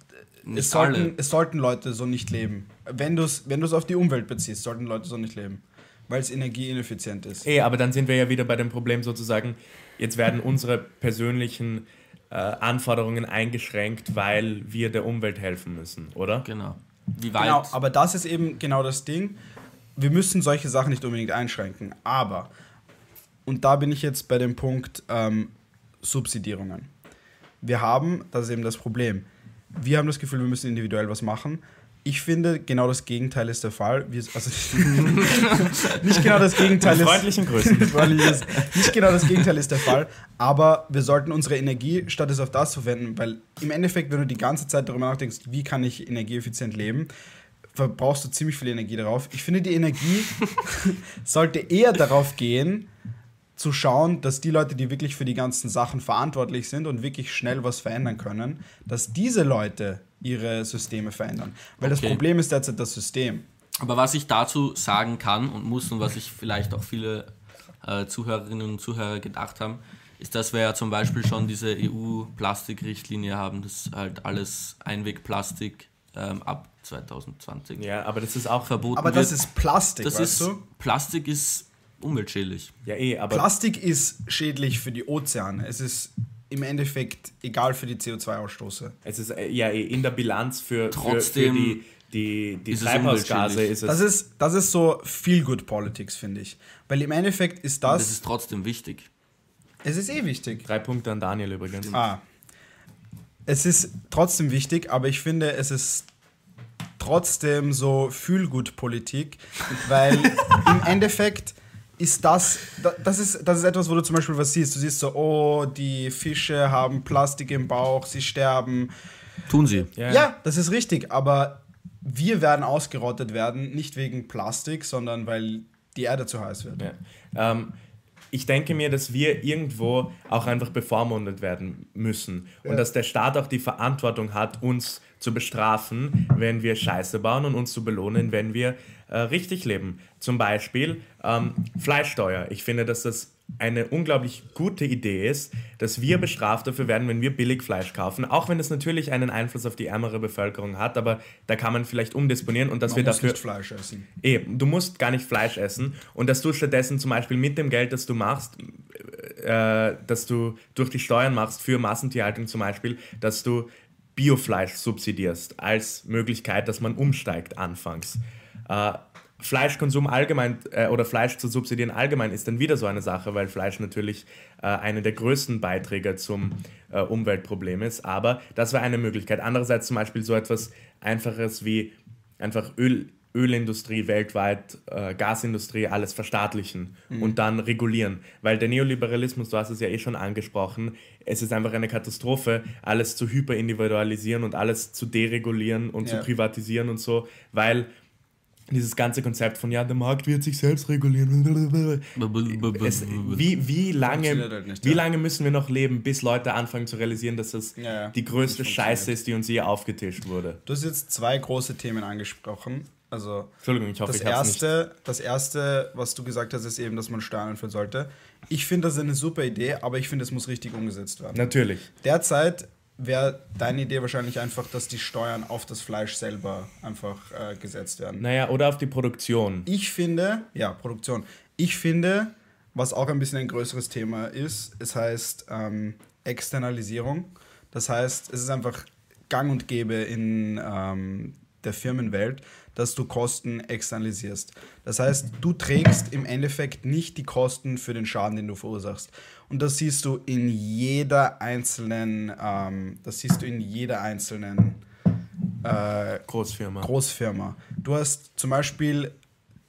Nicht es sollten, alle. es sollten Leute so nicht leben. Wenn du es wenn du's auf die Umwelt beziehst, sollten Leute so nicht leben. Weil es energieineffizient ist. eh, aber dann sind wir ja wieder bei dem Problem sozusagen, jetzt werden unsere persönlichen äh, Anforderungen eingeschränkt, weil wir der Umwelt helfen müssen, oder? Genau. Wie weit? Genau, aber das ist eben genau das Ding. Wir müssen solche Sachen nicht unbedingt einschränken. Aber, und da bin ich jetzt bei dem Punkt ähm, Subsidierungen. Wir haben, das ist eben das Problem, wir haben das Gefühl, wir müssen individuell was machen. Ich finde, genau das Gegenteil ist der Fall. Wir, also <laughs> nicht genau das Gegenteil Mit ist. <laughs> freundlichen Grüßen. Nicht genau das Gegenteil ist der Fall, aber wir sollten unsere Energie statt es auf das verwenden, weil im Endeffekt, wenn du die ganze Zeit darüber nachdenkst, wie kann ich energieeffizient leben, verbrauchst du ziemlich viel Energie darauf. Ich finde, die Energie <laughs> sollte eher darauf gehen, zu schauen, dass die Leute, die wirklich für die ganzen Sachen verantwortlich sind und wirklich schnell was verändern können, dass diese Leute ihre Systeme verändern. Weil das Okay. Problem ist derzeit das System. Aber was ich dazu sagen kann und muss und was sich vielleicht auch viele äh, Zuhörerinnen und Zuhörer gedacht haben, ist, dass wir ja zum Beispiel schon diese EU-Plastikrichtlinie haben, dass halt alles Einwegplastik ähm, ab 2020 Ja, aber das ist auch verboten Aber wird. das ist Plastik, das weißt ist, du? Plastik ist umweltschädlich. Ja, eh, aber Plastik ist schädlich für die Ozeane. Es ist im Endeffekt egal für die CO2-Ausstoße. es ist äh, ja eh in der Bilanz für, für, für Trotzdem die, die, die ist es Treibhausgase ist es. Das ist, das ist so feel good Politics, finde ich. Weil im Endeffekt ist das. Das ist trotzdem wichtig. es ist eh wichtig. Drei Punkte an Daniel übrigens. Ah. Es ist trotzdem wichtig, aber ich finde, es ist trotzdem so Fühlgut-Politik, weil im Endeffekt ist das, da- das ist, das ist etwas, wo du zum Beispiel was siehst. Du siehst so, oh, die Fische haben Plastik im Bauch, sie sterben. Tun sie. Ja. Ja, das ist richtig, aber wir werden ausgerottet werden, nicht wegen Plastik, sondern weil die Erde zu heiß wird. Ja. Ähm, ich denke mir, dass wir irgendwo auch einfach bevormundet werden müssen und dass der Staat auch die Verantwortung hat, uns zu bestrafen, wenn wir Scheiße bauen und uns zu belohnen, wenn wir äh, richtig leben. Zum Beispiel ähm, Fleischsteuer. Ich finde, dass das eine unglaublich gute Idee ist, dass wir bestraft dafür werden, wenn wir billig Fleisch kaufen, auch wenn es natürlich einen Einfluss auf die ärmere Bevölkerung hat, aber da kann man vielleicht umdisponieren und dass Man wir muss dafür nicht Fleisch essen. Eben, du musst gar nicht Fleisch essen und dass du stattdessen zum Beispiel mit dem Geld, das du machst, äh, dass du durch die Steuern machst für Massentierhaltung zum Beispiel, dass du Biofleisch subsidierst als Möglichkeit, dass man umsteigt anfangs. Äh, Fleischkonsum allgemein äh, oder Fleisch zu subsidieren allgemein ist dann wieder so eine Sache, weil Fleisch natürlich äh, eine der größten Beiträger zum äh, Umweltproblem ist. Aber das wäre eine Möglichkeit. Andererseits zum Beispiel so etwas Einfaches wie einfach Öl, Ölindustrie weltweit, äh, Gasindustrie, alles verstaatlichen und dann regulieren. Weil der Neoliberalismus, du hast es ja eh schon angesprochen, es ist einfach eine Katastrophe, alles zu hyperindividualisieren und alles zu deregulieren und Ja. zu privatisieren und so, weil dieses ganze Konzept von, ja, der Markt wird sich selbst regulieren. Es, wie, wie, lange, halt nicht, wie ja. lange müssen wir noch leben, bis Leute anfangen zu realisieren, dass das Ja, ja. die größte Scheiße ist, die uns je aufgetischt wurde? Du hast jetzt zwei große Themen angesprochen. Also Entschuldigung, ich hoffe, das ich es nicht. erste, das erste, was du gesagt hast, ist eben, dass man Steuern einführen sollte. Ich finde das eine super Idee, aber ich finde, es muss richtig umgesetzt werden. Natürlich. Derzeit wäre deine Idee wahrscheinlich einfach, dass die Steuern auf das Fleisch selber einfach äh, gesetzt werden. Naja, oder auf die Produktion. Ich finde, ja, Produktion. Ich finde, was auch ein bisschen ein größeres Thema ist, es heißt ähm, Externalisierung. Das heißt, es ist einfach gang und gäbe in ähm, der Firmenwelt, dass du Kosten externalisierst. Das heißt, du trägst im Endeffekt nicht die Kosten für den Schaden, den du verursachst. Und das siehst du in jeder einzelnen, ähm, das siehst du in jeder einzelnen äh, Großfirma. Großfirma. Du hast zum Beispiel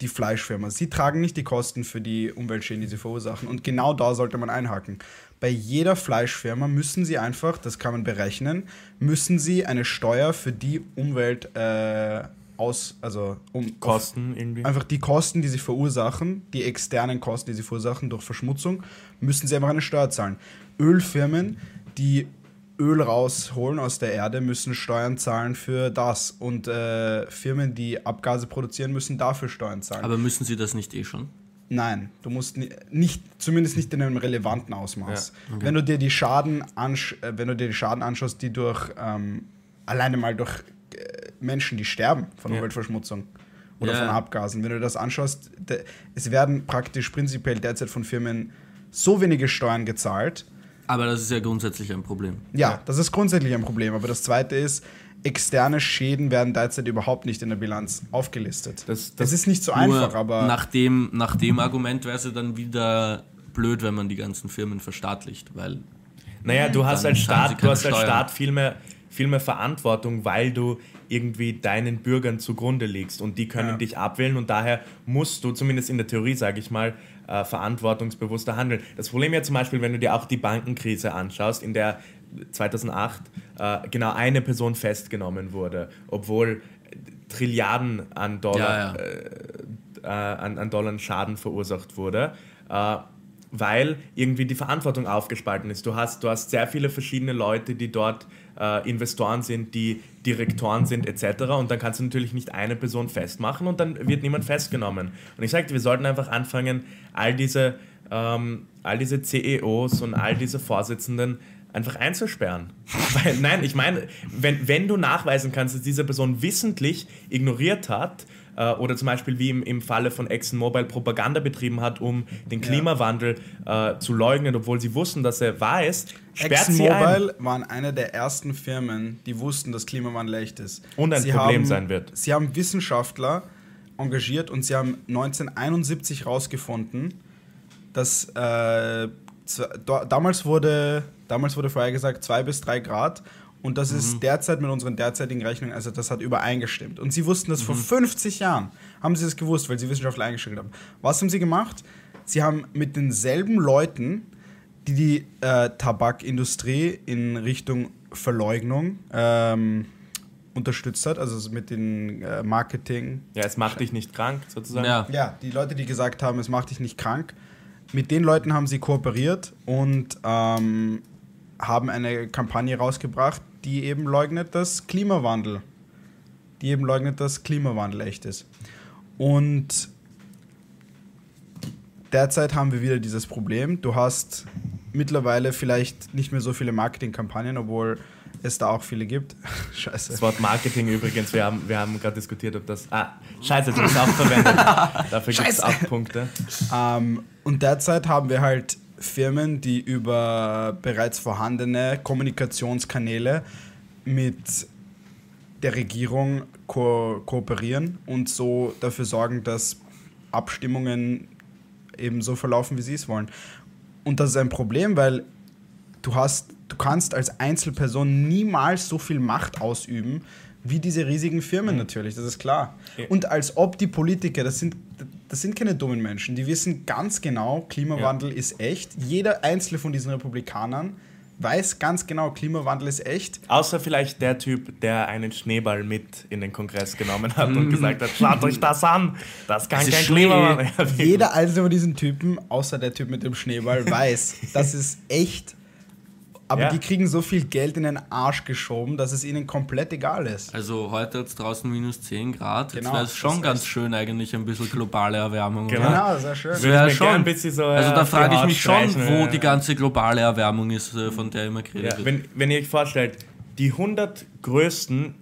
die Fleischfirma. Sie tragen nicht die Kosten für die Umweltschäden, die sie verursachen. Und genau da sollte man einhaken. Bei jeder Fleischfirma müssen sie einfach, das kann man berechnen, müssen sie eine Steuer für die Umwelt äh, aus, also um Kosten irgendwie. einfach die Kosten, die sie verursachen, die externen Kosten, die sie verursachen durch Verschmutzung, müssen sie einfach eine Steuer zahlen. Ölfirmen, die Öl rausholen aus der Erde, müssen Steuern zahlen für das. Und äh, Firmen, die Abgase produzieren, müssen dafür Steuern zahlen. Aber müssen sie das nicht eh schon? Nein, du musst ni- nicht, zumindest nicht in einem relevanten Ausmaß. Wenn du dir die Schaden ansch äh, wenn du dir die Schaden anschaust, die durch ähm, alleine mal durch äh, Menschen, die sterben von Ja. Umweltverschmutzung oder Ja. von Abgasen, wenn du das anschaust, es werden praktisch prinzipiell derzeit von Firmen so wenige Steuern gezahlt. Aber das ist ja grundsätzlich ein Problem. Ja, das ist grundsätzlich ein Problem. Aber das Zweite ist, externe Schäden werden derzeit überhaupt nicht in der Bilanz aufgelistet. Das- das- ist nicht so Nur einfach, aber nach dem, nach dem Argument wäre es ja dann wieder blöd, wenn man die ganzen Firmen verstaatlicht, weil Naja, du hast als Staat, du hast als Steuern. Staat viel mehr, viel mehr Verantwortung, weil du irgendwie deinen Bürgern zugrunde liegst und die können Ja. dich abwählen und daher musst du, zumindest in der Theorie, sage ich mal, äh, verantwortungsbewusster handeln. Das Problem ja zum Beispiel, wenn du dir auch die Bankenkrise anschaust, in der 2008 äh, genau eine Person festgenommen wurde, obwohl Trilliarden an Dollar Ja, ja. äh, an, an Dollar Schaden verursacht wurde, äh, weil irgendwie die Verantwortung aufgespalten ist. Du hast, du hast sehr viele verschiedene Leute, die dort äh, Investoren sind, die Direktoren sind etc. Und dann kannst du natürlich nicht eine Person festmachen und dann wird niemand festgenommen. Und ich sagte, wir sollten einfach anfangen, all diese, ähm, all diese CEOs und all diese Vorsitzenden einfach einzusperren. <laughs> Weil, nein, ich meine, wenn, wenn du nachweisen kannst, dass diese Person wissentlich ignoriert hat äh, oder zum Beispiel wie im, im Falle von ExxonMobil Propaganda betrieben hat, um den Klimawandel äh, zu leugnen, obwohl sie wussten, dass er wahr ist, sie ein. ExxonMobil waren eine der ersten Firmen, die wussten, dass Klimawandel echt ist. Und ein sie Problem haben, sein wird. Sie haben Wissenschaftler engagiert und sie haben 1971 herausgefunden, dass äh, damals wurde damals wurde vorhergesagt zwei bis drei Grad und das Mhm. ist derzeit mit unseren derzeitigen Rechnungen, also das hat übereingestimmt. Und sie wussten das Mhm. vor 50 Jahren, haben sie das gewusst, weil sie Wissenschaftler eingestellt haben. Was haben sie gemacht? Sie haben mit denselben Leuten, die die äh, Tabakindustrie in Richtung Verleugnung ähm, unterstützt hat, also mit den äh, Marketing, Ja, es macht dich nicht krank, sozusagen. ja, ja, die Leute, die gesagt haben, es macht dich nicht krank, mit den Leuten haben sie kooperiert und ähm, haben eine Kampagne rausgebracht, die eben leugnet, dass Klimawandel, die eben leugnet, dass Klimawandel echt ist. Und derzeit haben wir wieder dieses Problem. Du hast mittlerweile vielleicht nicht mehr so viele Marketingkampagnen, obwohl es da auch viele gibt. <laughs> Scheiße. Das Wort Marketing übrigens, wir haben, wir haben gerade diskutiert, ob das. Ah, scheiße, du hast auch verwendet. <laughs> Dafür gibt es auch Punkte. Ähm, und derzeit haben wir halt Firmen, die über bereits vorhandene Kommunikationskanäle mit der Regierung ko kooperieren und so dafür sorgen, dass Abstimmungen eben so verlaufen, wie sie es wollen. Und das ist ein Problem, weil du hast, du kannst als Einzelperson niemals so viel Macht ausüben wie diese riesigen Firmen natürlich, das ist klar. Und als ob die Politiker, das sind, das sind keine dummen Menschen, die wissen ganz genau, Klimawandel ist echt. Jeder einzelne von diesen Republikanern weiß ganz genau, Klimawandel ist echt. Außer vielleicht der Typ, der einen Schneeball mit in den Kongress genommen hat und gesagt hat: Schaut euch das an, das kann ist kein Schnee. Klima. Jeder einzelne von diesen Typen, außer der Typ mit dem Schneeball, weiß, das ist echt. Aber Ja. die kriegen so viel Geld in den Arsch geschoben, dass es ihnen komplett egal ist. also heute hat es draußen minus 10 Grad. Jetzt Genau, wäre es schon ganz schön eigentlich ein bisschen globale Erwärmung. Genau. oder? Genau, sehr schön. Ja, mir schon. ein bisschen so, Also äh, da die frage ich mich schon, wo äh, die ganze globale Erwärmung ist, äh, von der immer geredet Ja, wird. wenn, wenn ihr euch vorstellt, die 100 größten,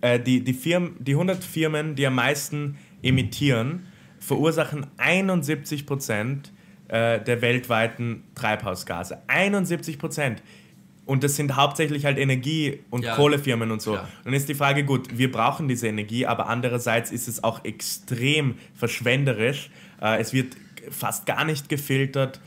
äh, die, die, Firmen, die 100 Firmen, die am meisten emittieren, verursachen 71 Prozent äh, der weltweiten Treibhausgase. 71 Prozent. Und das sind hauptsächlich halt Energie- und Ja. Kohlefirmen und so. Ja. Dann ist die Frage, gut, wir brauchen diese Energie, aber andererseits ist es auch extrem verschwenderisch. Äh, es wird fast gar nicht gefiltert.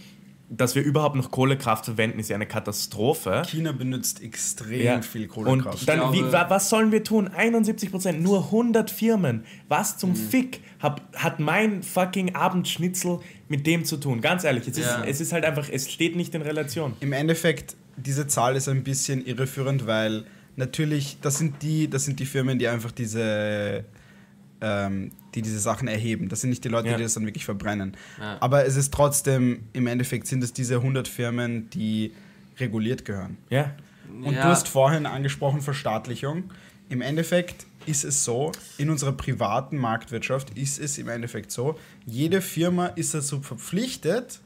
Dass wir überhaupt noch Kohlekraft verwenden, ist ja eine Katastrophe. China benutzt extrem Ja. viel Kohlekraft. Und dann, glaube- wie, wa- was sollen wir tun? 71 Prozent, nur 100 Firmen. Was zum Mhm. Fick hab, hat mein fucking Abendschnitzel mit dem zu tun? Ganz ehrlich, es ist, Ja. es ist halt einfach, es steht nicht in Relation. Im Endeffekt, diese Zahl ist ein bisschen irreführend, weil natürlich, das sind die, das sind die Firmen, die einfach diese, ähm, die diese Sachen erheben. Das sind nicht die Leute, Ja. die das dann wirklich verbrennen. Ja. Aber es ist trotzdem, im Endeffekt sind es diese 100 Firmen, die reguliert gehören. Ja. Und Ja. du hast vorhin angesprochen Verstaatlichung. Im Endeffekt ist es so, in unserer privaten Marktwirtschaft ist es im Endeffekt so, jede Firma ist dazu verpflichtet,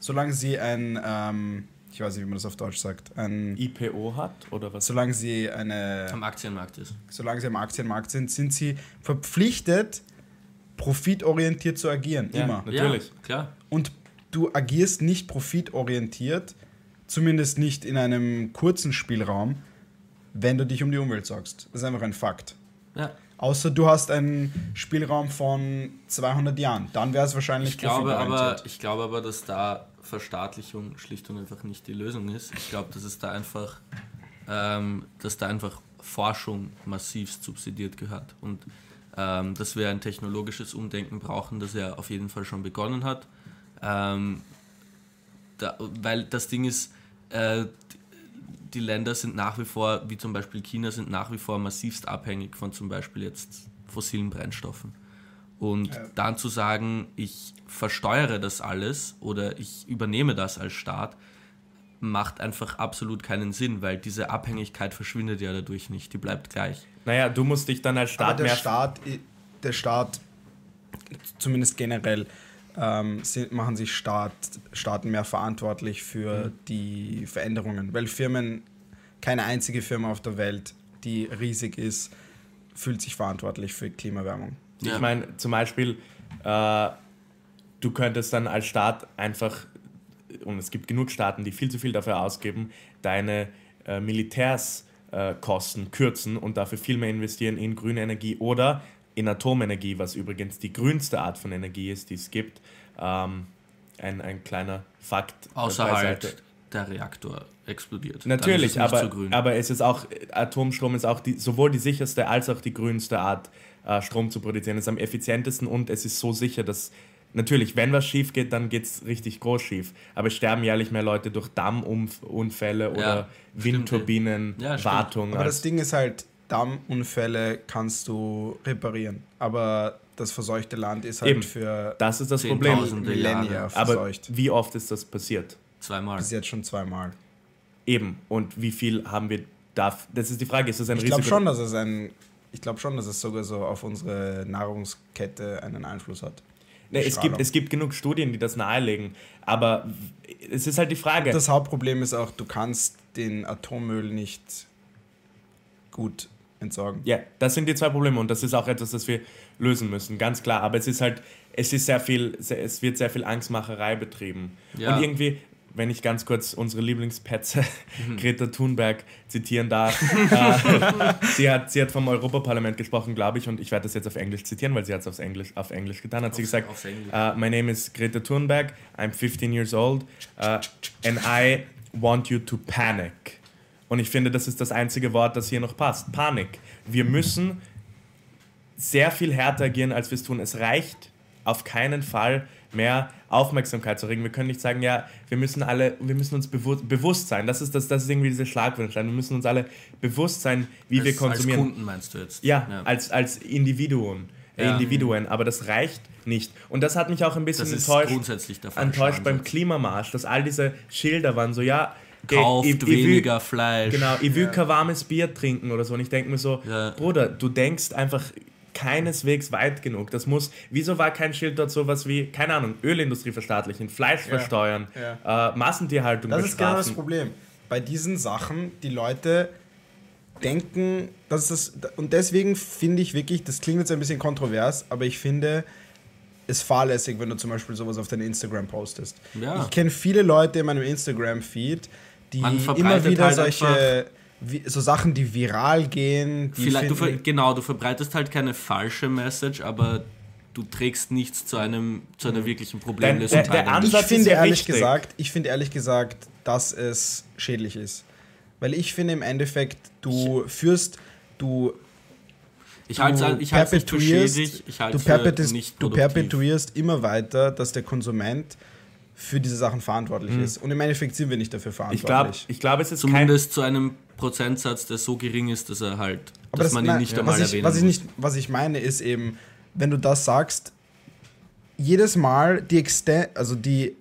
solange sie ein, ähm, ich weiß nicht, wie man das auf Deutsch sagt, ein, IPO hat oder was? solange sie eine am Aktienmarkt ist. solange sie am Aktienmarkt sind, sind sie verpflichtet, profitorientiert zu agieren. Ja. Immer. Natürlich. Ja, klar. Und du agierst nicht profitorientiert, zumindest nicht in einem kurzen Spielraum, wenn du dich um die Umwelt sorgst. Das ist einfach ein Fakt. Ja. Außer du hast einen Spielraum von 200 Jahren. Dann wäre es wahrscheinlich Ich glaube, aber, profitorientiert. ich glaube aber, dass da Verstaatlichung schlicht und einfach nicht die Lösung ist. Ich glaube, dass es da einfach, ähm, dass da einfach Forschung massiv subsidiert gehört und ähm, dass wir ein technologisches Umdenken brauchen, das ja auf jeden Fall schon begonnen hat. Ähm, da, weil das Ding ist, äh, die Länder sind nach wie vor, wie zum Beispiel China, sind nach wie vor massivst abhängig von zum Beispiel jetzt fossilen Brennstoffen. Und Ja. dann zu sagen, ich versteuere das alles oder ich übernehme das als Staat, macht einfach absolut keinen Sinn, weil diese Abhängigkeit verschwindet ja dadurch nicht, die bleibt gleich. Naja, du musst dich dann als Aber Staat der mehr. Staat, der Staat, zumindest generell, ähm, sind, machen sich Staat, Staaten mehr verantwortlich für die Veränderungen. Weil Firmen, keine einzige Firma auf der Welt, die riesig ist, fühlt sich verantwortlich für Klimaerwärmung. Ja. Ich meine, zum Beispiel, äh, du könntest dann als Staat einfach, und es gibt genug Staaten, die viel zu viel dafür ausgeben, deine äh, Militärskosten äh, kürzen und dafür viel mehr investieren in grüne Energie oder in Atomenergie, was übrigens die grünste Art von Energie ist, die es gibt. Ähm, ein, ein kleiner Fakt. äh, Außer halt der Reaktor explodiert. Natürlich, aber, aber es ist auch, Atomstrom ist auch die, sowohl die sicherste als auch die grünste Art, äh, Strom zu produzieren. Es ist am effizientesten und es ist so sicher, dass natürlich, wenn was schief geht, dann geht es richtig groß schief. Aber es sterben jährlich mehr Leute durch Dammunfälle oder stimmt, Windturbinen, ja. Ja. Wartung. Aber das Ding ist halt, Dammunfälle kannst du reparieren. Aber das verseuchte Land ist halt Eben. für das ist das Problem. Millennia Jahre. Aber verseucht. wie oft ist das passiert? Zweimal. Bis jetzt schon zweimal. Eben. Und wie viel haben wir da? Das ist die Frage. Ist das ein Ich Risiko? glaube schon, dass es ein. Ich glaube schon, dass es sogar so auf unsere Nahrungskette einen Einfluss hat. Nee, es, gibt, es gibt genug Studien, die das nahelegen. Aber es ist halt die Frage. Das Hauptproblem ist auch, du kannst den Atommüll nicht gut entsorgen. Ja, das sind die zwei Probleme und das ist auch etwas, das wir lösen müssen, ganz klar. Aber es ist halt, es ist sehr viel, es wird sehr viel Angstmacherei betrieben. Ja. Und irgendwie, wenn ich ganz kurz unsere Lieblingspetze Greta Thunberg zitieren darf, <laughs> äh, sie, hat, sie hat vom Europaparlament gesprochen, glaube ich, und ich werde das jetzt auf Englisch zitieren, weil sie hat es auf Englisch, auf Englisch getan, hat sie Auf- gesagt, auf Englisch. uh, my name is Greta Thunberg, I'm 15 years old, uh, and I want you to panic. Und ich finde, das ist das einzige Wort, das hier noch passt. Panik. Wir müssen sehr viel härter agieren, als wir es tun. Es reicht auf keinen Fall mehr Aufmerksamkeit zu regen. Wir können nicht sagen, ja, wir müssen alle, wir müssen uns bewu bewusst sein. Das ist, das, das ist irgendwie diese Schlagwörter. Wir müssen uns alle bewusst sein, wie wir als, konsumieren. Als Kunden meinst du jetzt? Ja, als, als Individuen. Äh, Ja. Individuen, aber das reicht nicht. Und das hat mich auch ein bisschen das ist enttäuscht, grundsätzlich der falsche enttäuscht beim. Klimamarsch, dass all diese Schilder waren so, ja, Kauft ich- ich will- weniger Fleisch. Genau, ich will kein warmes Bier trinken oder so. Und ich denke mir so, Ja. Bruder, du denkst einfach keineswegs weit genug. Das muss, wieso war kein Schild dort sowas wie, keine Ahnung, Ölindustrie verstaatlichen, Fleisch Ja. versteuern, Äh, Massentierhaltung Das ist genau das bestrafen. Problem. Bei diesen Sachen, die Leute denken, dass das. Und deswegen finde ich wirklich, das klingt jetzt ein bisschen kontrovers, aber ich finde es fahrlässig, wenn du zum Beispiel sowas auf dein Instagram postest. Ja. Ich kenne viele Leute in meinem Instagram-Feed, die immer wieder halt solche. Wie, so Sachen, die viral gehen. Die Vielleicht, du ver genau, du verbreitest halt keine falsche Message, aber du trägst nichts zu einem zu einer wirklichen Problemlösung Der- der- der. Ansatz- ich finde ehrlich richtig. gesagt, ich finde ehrlich gesagt, dass es schädlich ist. Weil ich finde im Endeffekt, du führst, du, ich halte ich halt's nicht für perpetuierst- schädlich, ich halte du, perpetuierst, nicht du perpetuierst immer weiter, dass der Konsument für diese Sachen verantwortlich ist. Und im Endeffekt sind wir nicht dafür Ich glaube, verantwortlich. ich glaub, es ist kein... Zumindest zu einem Prozentsatz, der so gering ist, dass er halt, dass man ihn nein, nicht einmal was ich, erwähnen was ich muss. nicht, was ich meine ist eben, wenn du das sagst, jedes Mal die Exten also die,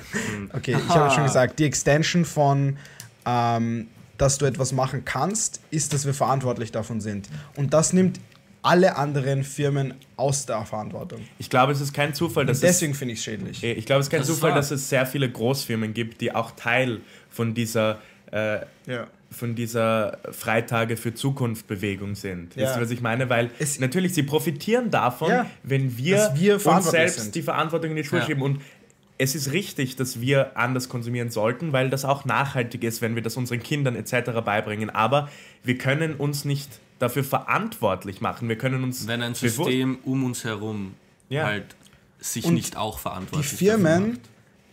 <laughs> okay, ich habe schon gesagt, die Extension von ähm, dass du etwas machen kannst, ist, dass wir verantwortlich davon sind. Und das nimmt alle anderen Firmen aus der Verantwortung. Ich glaube, es ist kein Zufall, dass Und deswegen finde ich es schädlich. es, ich glaube, es ist kein Das ist Zufall, wahr. dass es sehr viele Großfirmen gibt, die auch Teil von dieser äh, Ja. Von dieser Freitage für Zukunft Bewegung sind. Ja. Wisst ihr, was ich meine? Weil Es- natürlich, sie profitieren davon, Ja. wenn wir, wir uns selbst sind. die Verantwortung in die Schuhe Ja. schieben. Und es ist richtig, dass wir anders konsumieren sollten, weil das auch nachhaltig ist, wenn wir das unseren Kindern etc. beibringen. Aber wir können uns nicht dafür verantwortlich machen. Wir können uns Wenn ein System um uns herum Ja. halt sich Und nicht auch Die verantwortlich dafür Firmen, macht.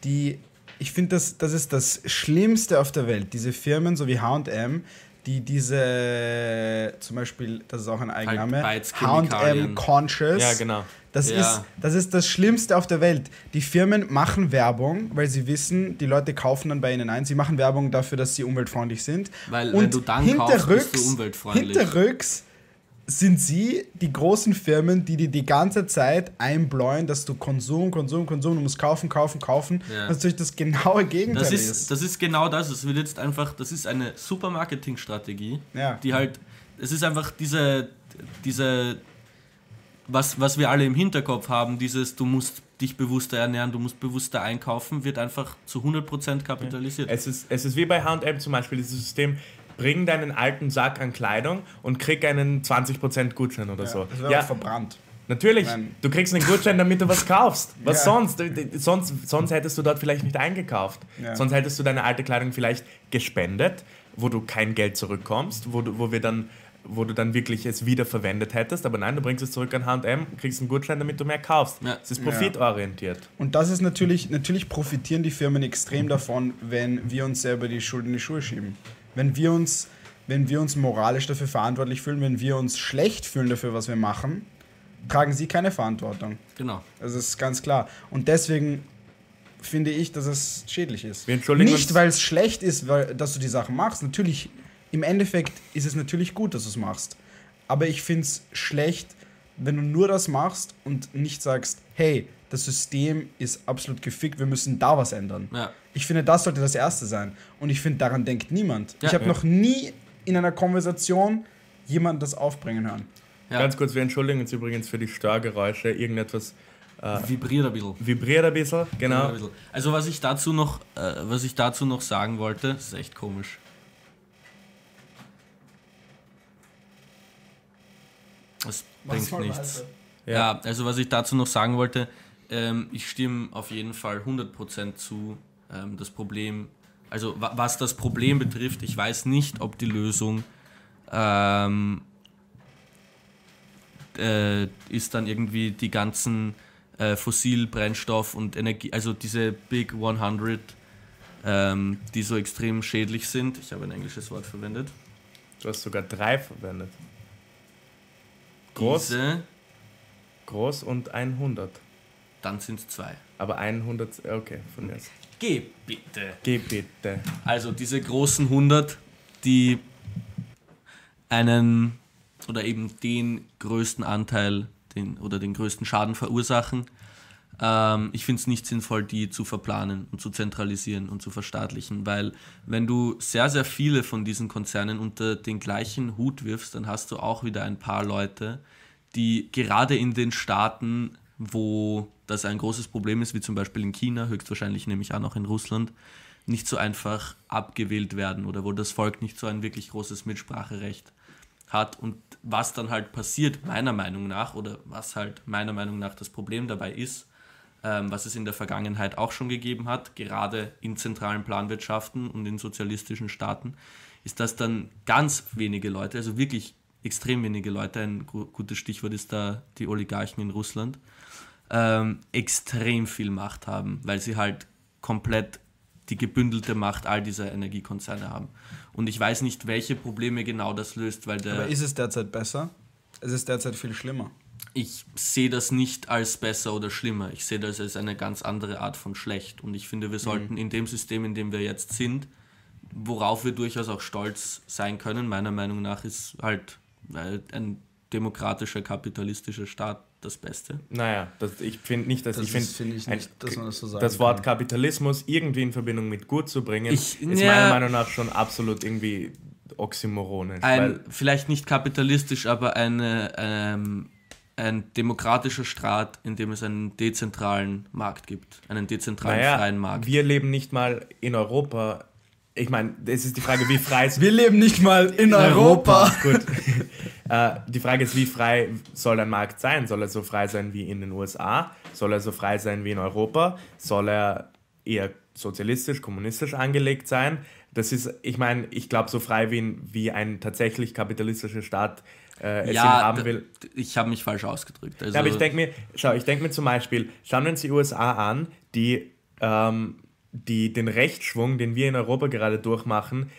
die, ich finde, das, das ist das Schlimmste auf der Welt. Diese Firmen, so wie HM, die diese, zum Beispiel, das ist auch ein Eigenname, Bites, HM. Conscious. Ja, genau. Das, Ja. ist, das ist das Schlimmste auf der Welt. Die Firmen machen Werbung, weil sie wissen, die Leute kaufen dann bei ihnen ein. Sie machen Werbung dafür, dass sie umweltfreundlich sind. Weil wenn du dann kaufst, bist du umweltfreundlich. Hinterrücks sind sie die großen Firmen, die dir die ganze Zeit einbläuen, dass du Konsum, Konsum, Konsum, du musst kaufen, kaufen, kaufen. Ja. Was natürlich das genaue Gegenteil Das ist. ist, das ist genau das. Es wird jetzt einfach, das ist eine super Marketingstrategie, Ja. die halt, es ist einfach diese, diese, was, was wir alle im Hinterkopf haben, dieses, du musst dich bewusster ernähren, du musst bewusster einkaufen, wird einfach zu 100% kapitalisiert. Es ist, es ist wie bei H&M zum Beispiel, dieses System, bring deinen alten Sack an Kleidung und krieg einen 20% Gutschein oder so. Das Ja, verbrannt. Natürlich, Nein. du kriegst einen Gutschein, damit du was kaufst. Was Ja. sonst? Du- sonst? Sonst hättest du dort vielleicht nicht eingekauft. Ja. Sonst hättest du deine alte Kleidung vielleicht gespendet, wo du kein Geld zurückkommst, wo du, wo wir dann, wo du dann wirklich es wieder verwendet hättest. Aber nein, du bringst es zurück an H&M, kriegst einen Gutschein, damit du mehr kaufst. Ja. Es ist profitorientiert. Und das ist natürlich, natürlich profitieren die Firmen extrem davon, wenn wir uns selber die Schuld in die Schuhe schieben. Wenn wir uns, wenn wir uns moralisch dafür verantwortlich fühlen, wenn wir uns schlecht fühlen dafür, was wir machen, tragen sie keine Verantwortung. genau. Also das ist ganz klar. Und deswegen finde ich, dass es schädlich ist. Wir entschuldigen Nicht, weil es schlecht ist, weil, dass du die Sachen machst. Natürlich, im Endeffekt ist es natürlich gut, dass du es machst. Aber ich finde es schlecht, wenn du nur das machst und nicht sagst, hey, das System ist absolut gefickt, wir müssen da was ändern. Ja. Ich finde, das sollte das Erste sein. Und ich finde, daran denkt niemand. Ja. ich habe Ja. noch nie in einer Konversation jemanden das aufbringen hören. Ja. Ganz kurz, wir entschuldigen uns übrigens für die Störgeräusche. Irgendetwas Vibriert ein bisschen. vibriert ein bisschen. Genau. Ein bisschen. Also was ich dazu noch, äh, was ich dazu noch sagen wollte, ist echt komisch. Das bringt nichts. Ja. also was ich dazu noch sagen wollte, ähm, ich stimme auf jeden Fall 100% zu. Ähm, das Problem, also wa was das Problem betrifft, ich weiß nicht, ob die Lösung ähm, äh, ist dann irgendwie die ganzen äh, Fossilbrennstoff und Energie, also diese Big 100, ähm, die so extrem schädlich sind. Ich habe ein englisches Wort verwendet. Du hast sogar drei verwendet. Groß, Diese, groß und 100. dann sind es zwei. Aber 100, okay, von mir aus. Geh bitte. Geh bitte. Also diese großen 100, die einen oder eben den größten Anteil den, oder den größten Schaden verursachen. Ähm, ich finde es nicht sinnvoll, die zu verplanen und zu zentralisieren und zu verstaatlichen, weil wenn du sehr, sehr viele von diesen Konzernen unter den gleichen Hut wirfst, dann hast du auch wieder ein paar Leute, die gerade in den Staaten, wo das ein großes Problem ist, wie zum Beispiel in China, höchstwahrscheinlich nehme ich an auch in Russland, nicht so einfach abgewählt werden oder wo das Volk nicht so ein wirklich großes Mitspracherecht hat. Und was dann halt passiert, meiner Meinung nach, oder was halt meiner Meinung nach das Problem dabei ist, ähm, was es in der Vergangenheit auch schon gegeben hat, gerade in zentralen Planwirtschaften und in sozialistischen Staaten, ist, dass dann ganz wenige Leute, also wirklich extrem wenige Leute, ein gu gutes Stichwort ist da die Oligarchen in Russland, ähm, extrem viel Macht haben, weil sie halt komplett die gebündelte Macht all dieser Energiekonzerne haben. Und ich weiß nicht, welche Probleme genau das löst, weil der Aber ist es derzeit besser? Es ist derzeit viel schlimmer. ich sehe das nicht als besser oder schlimmer. Ich sehe das als eine ganz andere Art von schlecht. Und ich finde, wir sollten in dem System, in dem wir jetzt sind, worauf wir durchaus auch stolz sein können, meiner Meinung nach ist halt äh, ein demokratischer, kapitalistischer Staat das Beste. Naja, das, ich finde nicht, dass Das ich finde, ein- nicht, dass man das so sagen das Wort kann. Kapitalismus irgendwie in Verbindung mit gut zu bringen, Ich- ist ja. meiner Meinung nach schon absolut irgendwie oxymoronisch. Ein, weil, vielleicht nicht kapitalistisch, aber eine, ähm, ein demokratischer Staat, in dem es einen dezentralen Markt gibt. Einen dezentralen naja, freien Markt. wir leben nicht mal in Europa. Ich meine, es ist die Frage, wie frei es Wir leben nicht mal in Europa. Gut. <laughs> äh, die Frage ist, wie frei soll ein Markt sein? Soll er so frei sein wie in den USA? Soll er so frei sein wie in Europa? Soll er eher sozialistisch, kommunistisch angelegt sein? Das ist, ich meine, ich glaube, so frei wie, ein- wie ein tatsächlich kapitalistischer Staat äh, es ihn ja, haben will. ich habe mich falsch ausgedrückt. Also, Ja, aber ich denke mir, schau, ich denke mir zum Beispiel, schauen wir uns die USA an, die, ähm, die den Rechtsschwung, den wir in Europa gerade durchmachen,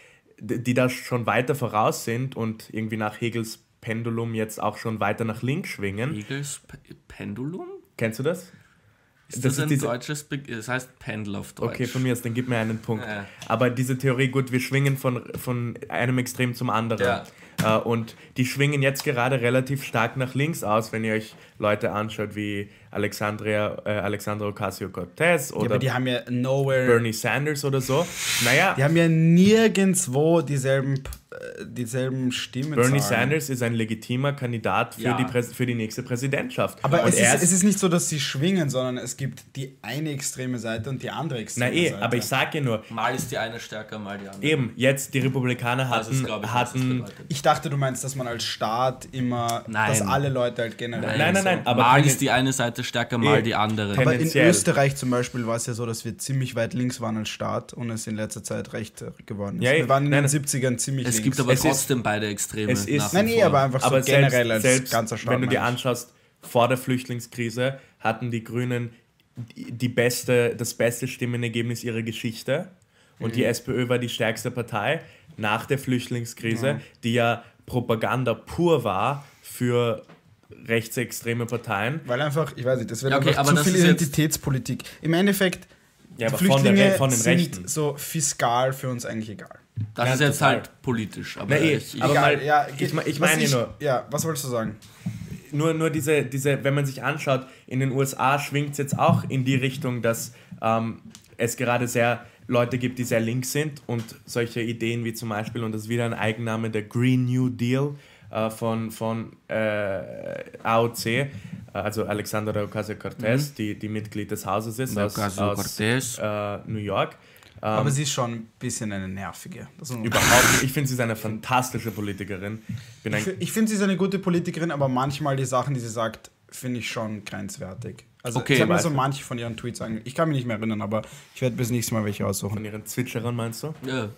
die da schon weiter voraus sind und irgendwie nach Hegels Pendulum jetzt auch schon weiter nach links schwingen. Hegels P- Pendulum? Kennst du das? Ist Das das, ist ein deutsches Be Das heißt Pendel auf Deutsch. Okay, von mir aus, dann gib mir einen Punkt. Ja. Aber diese Theorie, gut, wir schwingen von, von einem Extrem zum anderen. Ja. Äh, und die schwingen jetzt gerade relativ stark nach links aus, wenn ihr euch Leute anschaut wie Alexandria, äh, Alexandra Ocasio-Cortez Ja, oder aber die haben ja nowhere. Bernie Sanders oder so. Naja, Die haben ja nirgendwo dieselben, dieselben Stimmen. Bernie Sanders ist ein legitimer Kandidat für, Ja. die, Präs für die nächste Präsidentschaft. Aber und es ist, es ist nicht so, dass sie schwingen, sondern es gibt die eine extreme Seite und die andere na extreme eh, Seite. aber ich sage nur, Mal ist die eine stärker, mal die andere. eben, jetzt die Republikaner hatten, glaube ich, hatten bedeutet. Ich dachte, du meinst, dass man als Staat immer, Nein. dass alle Leute halt generell. Nein, nein, so- nein, aber mal ist die eine Seite stärker, mal Eh, die andere. Aber in. Österreich zum Beispiel war es ja so, dass wir ziemlich weit links waren als Staat und es in letzter Zeit recht geworden ist. Ja, wir waren in nein, den nein. 70ern ziemlich links. Gibt aber Es ist- trotzdem beide Extreme. es ist- Nein, nee, aber einfach aber so generell selbst, als selbst ganzer Staat. wenn du dir anschaust, vor der Flüchtlingskrise hatten die Grünen die, beste, das beste Stimmenergebnis ihrer Geschichte und Mhm. die SPÖ war die stärkste Partei nach der Flüchtlingskrise, die ja Propaganda pur war für rechtsextreme Parteien. Weil einfach, ich weiß nicht, das wird Ja, okay, zu das viel ist Identitätspolitik. Im Endeffekt, Ja, die aber von, der, Flüchtlinge den sind Rechten. so fiskal für uns eigentlich egal. Das Ja, ist jetzt total. halt politisch. Aber Na eh, ich, aber egal, mal- ja, ich ich was meine nur- Ja, was wolltest du sagen? nur, nur diese, diese, wenn man sich anschaut, in den USA schwingt es jetzt auch in die Richtung, dass ähm, es gerade sehr Leute gibt, die sehr links sind und solche Ideen wie zum Beispiel, und das ist wieder ein Eigenname, der Green New Deal äh, von, von äh, AOC, äh, also Alexandra Ocasio-Cortez, die, die Mitglied des Hauses ist, aus, aus äh, New York. Ähm, Aber sie ist schon ein bisschen eine nervige. Überhaupt nicht. Ich finde, sie ist eine fantastische Politikerin. Bin Ich Ich finde, sie ist eine gute Politikerin, aber manchmal die Sachen, die sie sagt, finde ich schon grenzwertig. Also Okay, ich habe mir so manche von ihren Tweets sagen. Ich kann mich nicht mehr erinnern, aber ich werde bis nächstes Mal welche aussuchen. von ihren Zwitscherern, meinst du? ja.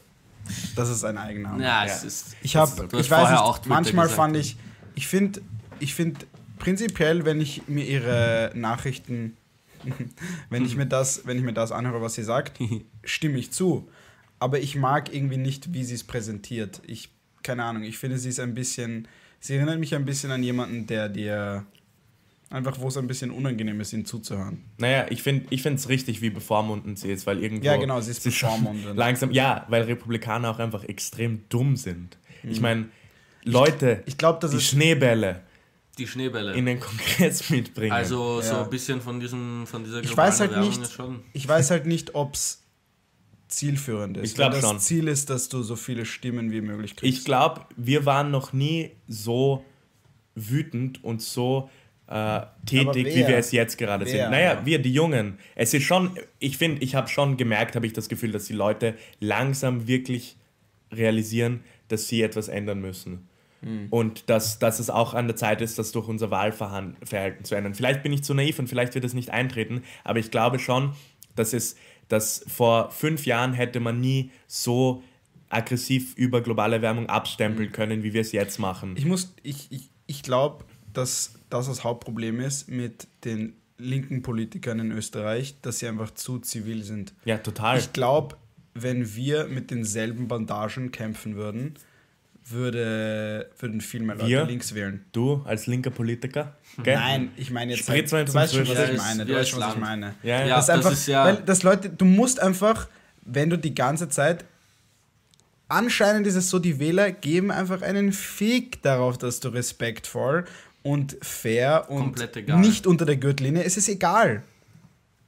Das ist ein Eigenname. ja, Ja. es ist. Ich habe, ich weiß nicht, auch Twitter manchmal gesagt. fand ich, ich finde, ich finde prinzipiell, wenn ich mir ihre Nachrichten, <laughs> wenn ich mir das, wenn ich mir das anhöre, was sie sagt, <laughs> stimme ich zu. Aber ich mag irgendwie nicht, wie sie es präsentiert. Ich, keine Ahnung, ich finde, sie ist ein bisschen, sie erinnert mich ein bisschen an jemanden, der dir einfach, wo es ein bisschen unangenehm ist, ihm zuzuhören. Naja, ich finde ich es richtig, wie bevormundend sie ist, weil irgendwo. Ja, genau, sie ist bevormundend. <laughs> Langsam, ja, weil Republikaner auch einfach extrem dumm sind. Ich meine, Leute, Mhm. Ich glaube, das die Schneebälle Die Schneebälle. in den Kongress <laughs> mitbringen. also so Ja. ein bisschen von, diesem, von dieser Ich weiß halt nicht- schon. Ich weiß halt nicht, ob es zielführend ist. Ich glaub Weil das schon. Ziel ist, dass du so viele Stimmen wie möglich kriegst. ich glaube, wir waren noch nie so wütend und so äh, tätig, wie wir es jetzt gerade Wer? sind. Naja, wir, die Jungen. Es ist schon, ich finde, ich habe schon gemerkt, habe ich das Gefühl, dass die Leute langsam wirklich realisieren, dass sie etwas ändern müssen. Hm. Und dass, dass es auch an der Zeit ist, das durch unser Wahlverhalten zu ändern. Vielleicht bin ich zu naiv und vielleicht wird es nicht eintreten, aber ich glaube schon, dass es, dass vor fünf Jahren hätte man nie so aggressiv über globale Erwärmung abstempeln können, wie wir es jetzt machen. Ich muss, ich, ich, ich glaube, dass das das Hauptproblem ist mit den linken Politikern in Österreich, dass sie einfach zu zivil sind. ja, total. Ich glaube, wenn wir mit denselben Bandagen kämpfen würden, würde, würden viel mehr Leute Wir? links wählen. du als linker Politiker? gell? Nein, ich meine jetzt, mal du weißt schon, was ich meine. Du ja, weißt ist schon, was ich meine. Ja, Ja, ja. das ist das einfach, ist ja- weil das Leute, du musst einfach, wenn du die ganze Zeit anscheinend ist es so, die Wähler geben einfach einen Fick darauf, dass du respektvoll und fair und nicht unter der Gürtellinie. Es ist egal.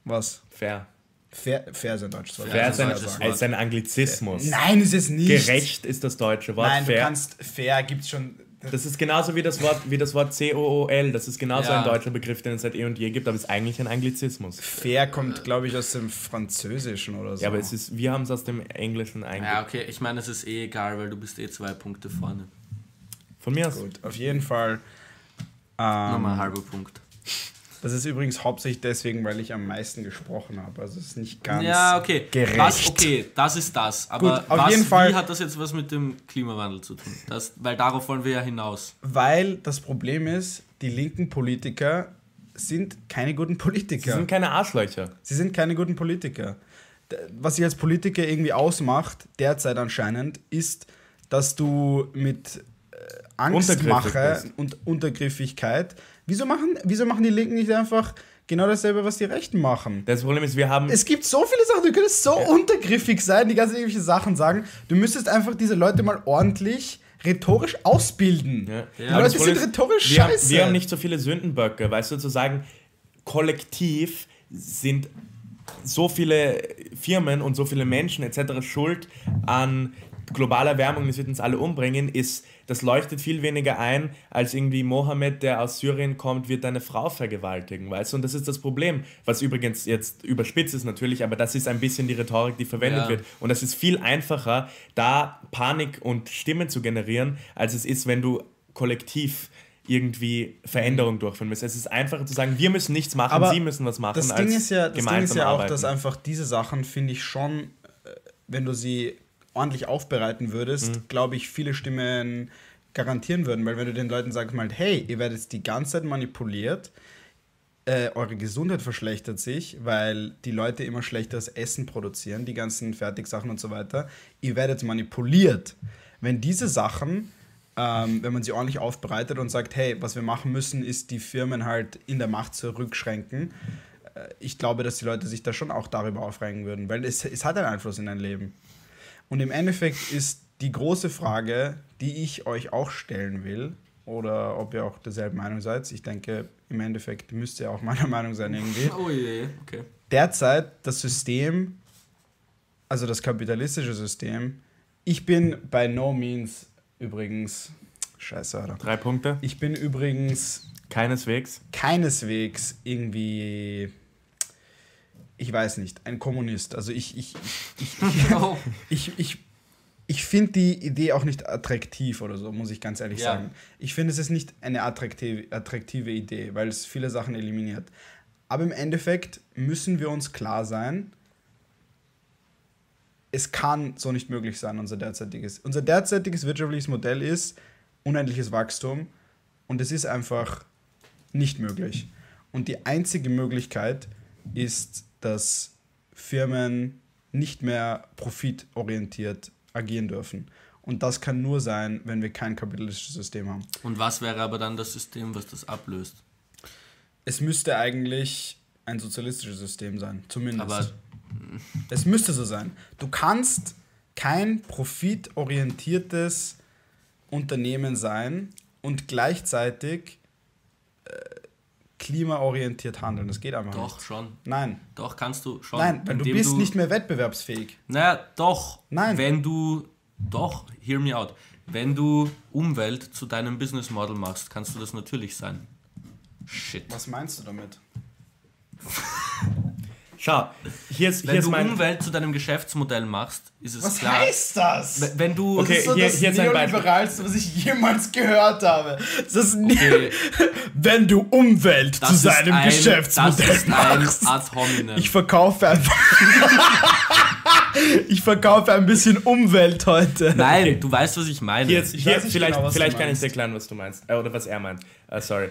Was? Fair. Fair, fair ist ein deutsches Wort. Fair Fair ist ein, ein deutsches Wort. ist ein Anglizismus. Nein, ist es nicht. Gerecht ist das deutsche Wort. Nein, fair. du kannst fair gibt's schon. Das ist genauso wie das Wort, wie das Wort C-O-O-L. Das ist genauso Ja. ein deutscher Begriff, den es seit eh und je gibt, aber ist eigentlich ein Anglizismus. Fair kommt, glaube ich, aus dem Französischen oder so. Ja, aber es ist, wir haben es aus dem Englischen Ja, eingebaut. okay, ich meine, es ist eh egal, weil du bist eh zwei Punkte vorne. Von mir aus. gut. Auf jeden Fall. Nochmal ein Ähm, halber Punkt. Das ist übrigens hauptsächlich deswegen, weil ich am meisten gesprochen habe. Also es ist nicht ganz Ja, okay. gerecht. Was, okay, das ist das. Aber Gut, auf was, jeden Fall- wie hat das jetzt was mit dem Klimawandel zu tun? Das, weil darauf wollen wir ja hinaus. Weil das Problem ist, die linken Politiker sind keine guten Sie Politiker. sind keine Arschlöcher. Sie sind keine guten Politiker. Was sich als Politiker irgendwie ausmacht, derzeit anscheinend, ist, dass du mit äh, Angstmache und Untergriffigkeit. Wieso machen, wieso machen die Linken nicht einfach genau dasselbe, was die Rechten machen? Das Problem ist, wir haben. Es gibt so viele Sachen, du könntest so untergriffig sein, die ganzen irgendwelche Sachen sagen. Du müsstest einfach diese Leute mal ordentlich rhetorisch ausbilden. Ja. Die Ja, Leute sind ist, rhetorisch wir haben, scheiße. wir haben nicht so viele Sündenböcke, weißt du, zu sagen, kollektiv sind so viele Firmen und so viele Menschen etc. schuld an globaler Erwärmung, das wird uns alle umbringen, ist, das leuchtet viel weniger ein, als irgendwie Mohammed, der aus Syrien kommt, wird deine Frau vergewaltigen, weißt du? Und das ist das Problem, was übrigens jetzt überspitzt ist natürlich, aber das ist ein bisschen die Rhetorik, die verwendet Ja. wird. Und das ist viel einfacher, da Panik und Stimmen zu generieren, als es ist, wenn du kollektiv irgendwie Veränderung durchführen musst. Es ist einfacher zu sagen, wir müssen nichts machen, Aber sie müssen was machen, Das als Ding ist ja, das Ding ist ja auch, arbeiten. dass einfach diese Sachen, finde ich schon, äh, wenn du sie ordentlich aufbereiten würdest, Mhm. glaube ich, viele Stimmen garantieren würden. Weil wenn du den Leuten sagst mal, hey, ihr werdet die ganze Zeit manipuliert, äh, eure Gesundheit verschlechtert sich, weil die Leute immer schlechteres Essen produzieren, die ganzen Fertigsachen und so weiter. Ihr werdet manipuliert. Wenn diese Sachen, ähm, wenn man sie ordentlich aufbereitet und sagt, hey, was wir machen müssen, ist die Firmen halt in der Macht zurückschränken, äh, ich glaube, dass die Leute sich da schon auch darüber aufregen würden, weil es, es hat einen Einfluss in dein Leben. Und im Endeffekt ist die große Frage, die ich euch auch stellen will, oder ob ihr auch derselben Meinung seid, ich denke, im Endeffekt müsst ihr auch meiner Meinung sein irgendwie. Oh je, okay. Derzeit das System, also das kapitalistische System, ich bin by no means übrigens, scheiße, Alter. Drei Punkte, Ich bin übrigens keineswegs. keineswegs irgendwie, ich weiß nicht, ein Kommunist. Also ich, ich, ich, <laughs> ich, Oh. ich, ich, ich finde die Idee auch nicht attraktiv oder so, muss ich ganz ehrlich Ja. sagen. Ich finde, es ist nicht eine attraktive, attraktive Idee, weil es viele Sachen eliminiert. Aber im Endeffekt müssen wir uns klar sein, es kann so nicht möglich sein, unser derzeitiges. Unser derzeitiges wirtschaftliches Modell ist unendliches Wachstum und es ist einfach nicht möglich. Und die einzige Möglichkeit ist, dass Firmen nicht mehr profitorientiert agieren dürfen. Und das kann nur sein, wenn wir kein kapitalistisches System haben. Und was wäre aber dann das System, was das ablöst? Es müsste eigentlich ein sozialistisches System sein, zumindest. Aber Es müsste so sein. Du kannst kein profitorientiertes Unternehmen sein und gleichzeitig klimaorientiert handeln. Das geht einfach doch nicht. schon. Nein. Doch kannst du schon. Nein, weil du bist nicht mehr wettbewerbsfähig. Naja, doch. Nein. Wenn du. Doch, hear me out. Wenn du Umwelt zu deinem Business Model machst, kannst du das natürlich sein. Shit. Was meinst du damit? <laughs> Schau, hier ist, Wenn hier ist du mein... Umwelt zu deinem Geschäftsmodell machst, ist es Was klar. heißt das? Wenn du. Okay, Das ist so hier- das hier ist ein Beispiel. neoliberalste, was ich jemals gehört habe. Das ist nie, Okay, <laughs> wenn du Umwelt das zu ist seinem ein, Geschäftsmodell Das ist ein machst. Ad hominem. Ich verkaufe einfach. <laughs> ich verkaufe ein bisschen Umwelt heute. Nein, du weißt, was ich meine. Hier, ist, Ich hier vielleicht, genau, was du vielleicht kann ich dir erklären, was du meinst. Äh, oder was er meint. Äh, sorry.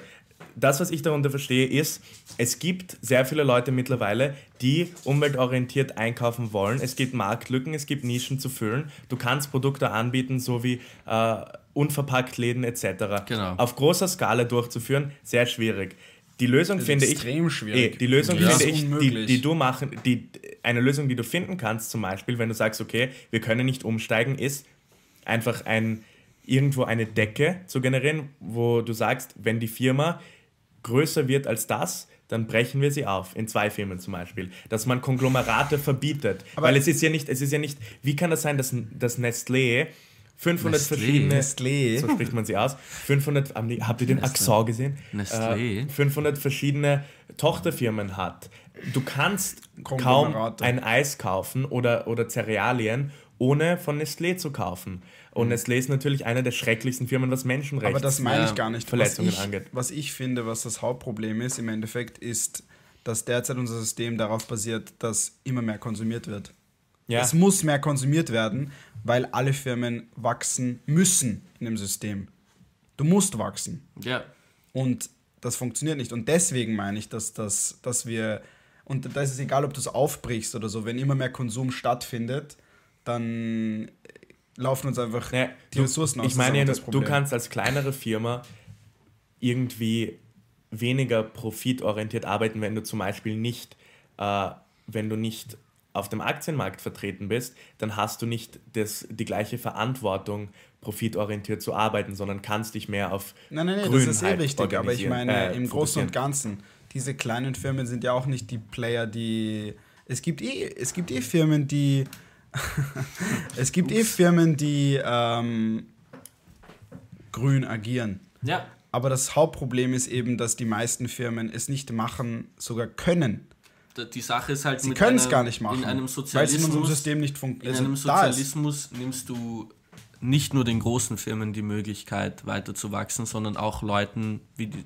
Das, was ich darunter verstehe, ist, es gibt sehr viele Leute mittlerweile, die umweltorientiert einkaufen wollen. Es gibt Marktlücken, es gibt Nischen zu füllen. Du kannst Produkte anbieten, so wie äh, unverpackt Läden etc. Genau. Auf großer Skala durchzuführen, sehr schwierig. Die Lösung finde ich. extrem schwierig. Eh, die Lösung Ja. finde ich, die, die du machen, die, eine Lösung, die du finden kannst, zum Beispiel, wenn du sagst, okay, wir können nicht umsteigen, ist einfach ein irgendwo eine Decke zu generieren, wo du sagst, wenn die Firma größer wird als das, dann brechen wir sie auf, in zwei Firmen zum Beispiel. Dass man Konglomerate verbietet. Aber Weil es ist ja nicht, es ist ja nicht, wie kann das sein, dass, dass Nestlé 500 Nestlé. verschiedene, Nestlé. so spricht man sie aus, 500, haben die- habt ihr den. Accent gesehen? Nestlé. Äh, 500 verschiedene Tochterfirmen hat. Du kannst kaum ein Eis kaufen oder, oder Cerealien, ohne von Nestlé zu kaufen. Und Nestlé ist natürlich eine der schrecklichsten Firmen, was Menschenrechte Mhm. Aber das meine ich gar nicht. Verletzungen was ich, angeht. Was ich finde, was das Hauptproblem ist im Endeffekt, ist, dass derzeit unser System darauf basiert, dass immer mehr konsumiert wird. Ja. Es muss mehr konsumiert werden, weil alle Firmen wachsen müssen in dem System. Du musst wachsen. Ja, Und das funktioniert nicht. Und deswegen meine ich, dass, dass, dass wir, und da ist es egal, ob du es aufbrichst oder so, wenn immer mehr Konsum stattfindet, dann laufen uns einfach Naja, die du, Ressourcen aus. Ich meine, das du kannst als kleinere Firma irgendwie weniger profitorientiert arbeiten, wenn du zum Beispiel nicht, äh, wenn du nicht auf dem Aktienmarkt vertreten bist, dann hast du nicht das, die gleiche Verantwortung, profitorientiert zu arbeiten, sondern kannst dich mehr auf Nein, nein, nein, das ist eh richtig, aber ich meine, äh, im Großen und. Ganzen, diese kleinen Firmen sind ja auch nicht die Player, die. Es gibt eh, es gibt eh Firmen, die. Es gibt eh Firmen, die ähm, grün agieren. ja. Aber das Hauptproblem ist eben, dass die meisten Firmen es nicht machen, sogar können. Die Sache ist halt, Sie können es gar nicht machen, In einem weil es in Sozialismus, unserem System nicht in funktioniert. einem Also, ist- Sozialismus nimmst du nicht nur den großen Firmen die Möglichkeit, weiter zu wachsen, sondern auch Leuten, wie die,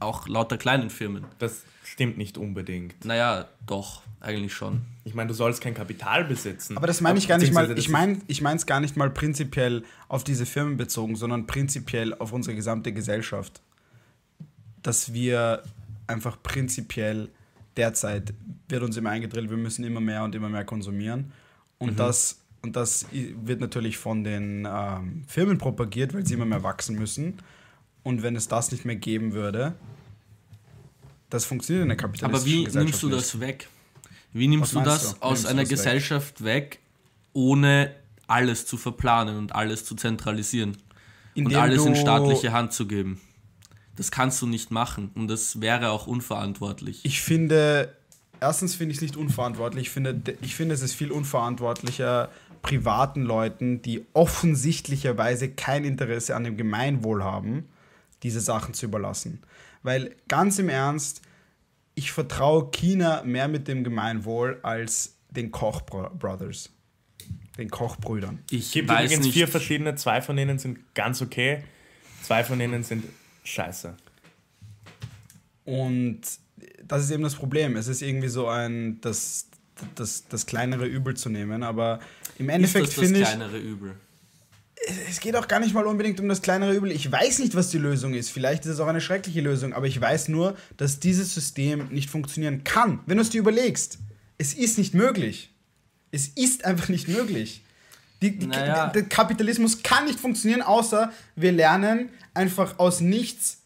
auch lauter kleinen Firmen. Das stimmt nicht unbedingt. Naja, doch, eigentlich schon. Ich meine, du sollst kein Kapital besitzen. Aber das meine ich gar nicht mal, ich meine ich meine es gar nicht mal prinzipiell auf diese Firmen bezogen, sondern prinzipiell auf unsere gesamte Gesellschaft. Dass wir einfach prinzipiell derzeit wird uns immer eingedrillt, wir müssen immer mehr und immer mehr konsumieren. Und das und das wird natürlich von den ähm, Firmen propagiert, weil sie immer mehr wachsen müssen. Und wenn es das nicht mehr geben würde, das funktioniert in der Aber kapitalistischen wie Gesellschaft nimmst du nicht. das weg? Wie nimmst du das du? Wie aus nimmst einer das weg? Gesellschaft weg, ohne alles zu verplanen und alles zu zentralisieren und Indem alles in staatliche Hand zu geben? Das kannst du nicht machen und das wäre auch unverantwortlich. Ich finde, erstens finde ich es nicht unverantwortlich. Ich finde, ich finde, es ist viel unverantwortlicher, privaten Leuten, die offensichtlicherweise kein Interesse an dem Gemeinwohl haben, diese Sachen zu überlassen. Weil ganz im Ernst, ich vertraue China mehr mit dem Gemeinwohl als den Koch Bro- Brothers, den Kochbrüdern. Ich gibt weiß übrigens nicht, vier verschiedene, zwei von denen sind ganz okay, zwei von denen sind scheiße. Und das ist eben das Problem. Es ist irgendwie so ein, das, das, das kleinere Übel zu nehmen, aber im ist Endeffekt das das finde ich, kleinere Übel. Es geht auch gar nicht mal unbedingt um das kleinere Übel. Ich weiß nicht, was die Lösung ist. Vielleicht ist es auch eine schreckliche Lösung, aber ich weiß nur, dass dieses System nicht funktionieren kann. Wenn du es dir überlegst, es ist nicht möglich. Es ist einfach nicht möglich. Die, die, Naja. Der Kapitalismus kann nicht funktionieren, außer wir lernen einfach aus nichts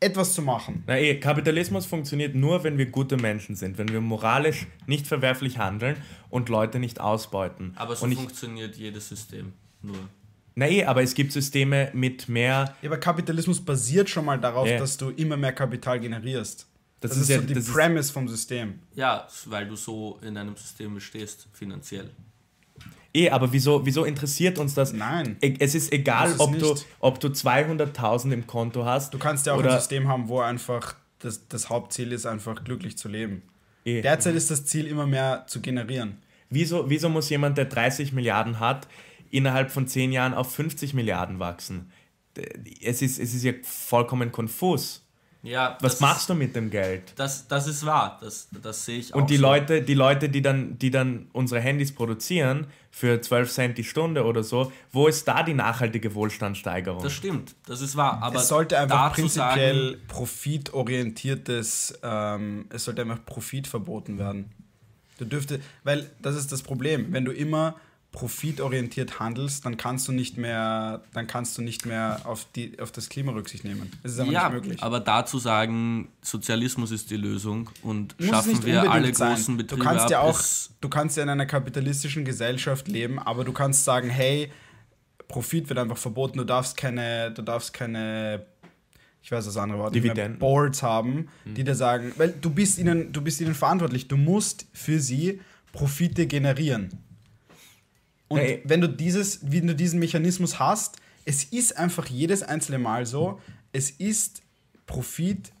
etwas zu machen. Na eh, Kapitalismus funktioniert nur, wenn wir gute Menschen sind, wenn wir moralisch nicht verwerflich handeln und Leute nicht ausbeuten. Aber so und ich, funktioniert jedes System. Nur. Na eh, aber es gibt Systeme mit mehr. Ja, aber Kapitalismus basiert schon mal darauf, Ja. dass du immer mehr Kapital generierst. Das, Das, ist, ist, ja so die das ist, Premise vom System. Ja, weil du so in einem System bestehst, finanziell. eh, aber wieso, wieso interessiert uns das? Nein. E- Es ist egal, ist ob, du, ob du 200.000 im Konto hast. Du kannst ja auch oder, ein System haben, wo einfach das, das Hauptziel ist, einfach glücklich zu leben. Eh. Derzeit ist das Ziel immer mehr zu generieren. Wieso, wieso muss jemand, der 30 Milliarden hat, innerhalb von 10 Jahren auf 50 Milliarden wachsen? Es ist, es ist ja vollkommen konfus. Ja, Was machst du mit dem Geld? Ist, das, das ist wahr. Das, das sehe ich auch. Und die so. Leute, die Leute, die dann, die dann unsere Handys produzieren für 12 Cent die Stunde oder so, wo ist da die nachhaltige Wohlstandssteigerung? Das stimmt, das ist wahr. Aber es sollte einfach prinzipiell Sagen, profitorientiertes, ähm, es sollte einfach Profit verboten werden. Du dürfte, weil das ist das Problem. Wenn du immer profitorientiert handelst, dann kannst du nicht mehr, dann kannst du nicht mehr auf, die, auf das Klima Rücksicht nehmen. Es ist einfach ja, nicht möglich. aber da zu sagen, Sozialismus ist die Lösung und Muss schaffen nicht wir alle sein. großen Du Betriebe kannst ab, ja auch, du kannst ja in einer kapitalistischen Gesellschaft leben, aber du kannst sagen, hey, Profit wird einfach verboten. Du darfst keine, du darfst keine, ich weiß das andere Wort, Dividenden. Boards haben, die dir sagen, weil du bist ihnen, du bist ihnen verantwortlich. Du musst für sie Profite generieren. Und Ey. wenn du dieses, wenn du diesen Mechanismus hast, es ist einfach jedes einzelne Mal so, es ist Profit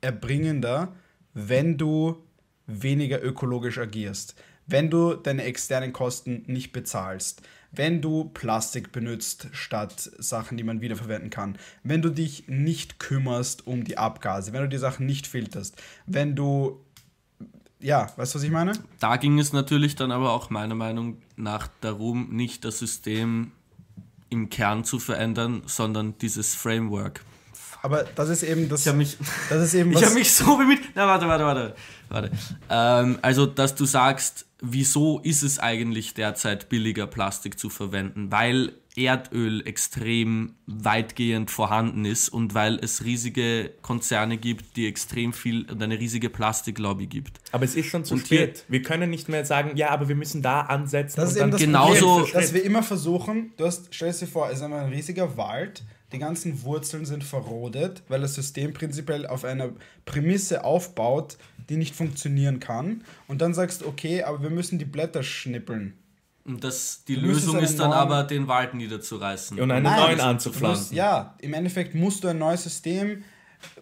erbringender, wenn du weniger ökologisch agierst, wenn du deine externen Kosten nicht bezahlst, wenn du Plastik benutzt statt Sachen, die man wiederverwenden kann, wenn du dich nicht kümmerst um die Abgase, wenn du die Sachen nicht filterst, wenn du ja, weißt du, was ich meine? Da ging es natürlich dann aber auch meiner Meinung nach darum, nicht das System im Kern zu verändern, sondern dieses Framework. Aber das ist eben das. Ich habe mich, das ist eben <laughs> ich habe mich so bemüht. Na, warte, warte, warte. warte. Ähm, also, dass du sagst, wieso ist es eigentlich derzeit billiger, Plastik zu verwenden? Weil Erdöl extrem weitgehend vorhanden ist und weil es riesige Konzerne gibt, die extrem viel und eine riesige Plastiklobby gibt. Aber es ist schon zu Und hier- spät. Wir können nicht mehr sagen, ja, aber wir müssen da ansetzen. Das ist eben dann das genauso- Problem, dass wir immer versuchen, du hast, stell dir vor, es ist einfach ein riesiger Wald, die ganzen Wurzeln sind verrodet, weil das System prinzipiell auf einer Prämisse aufbaut, die nicht funktionieren kann. Und dann sagst du, okay, aber wir müssen die Blätter schnippeln. Und das, die Du Lösung ist dann neuen- aber, den Wald niederzureißen. und einen Nein, neuen anzupflanzen. Musst, ja, im Endeffekt musst du ein neues System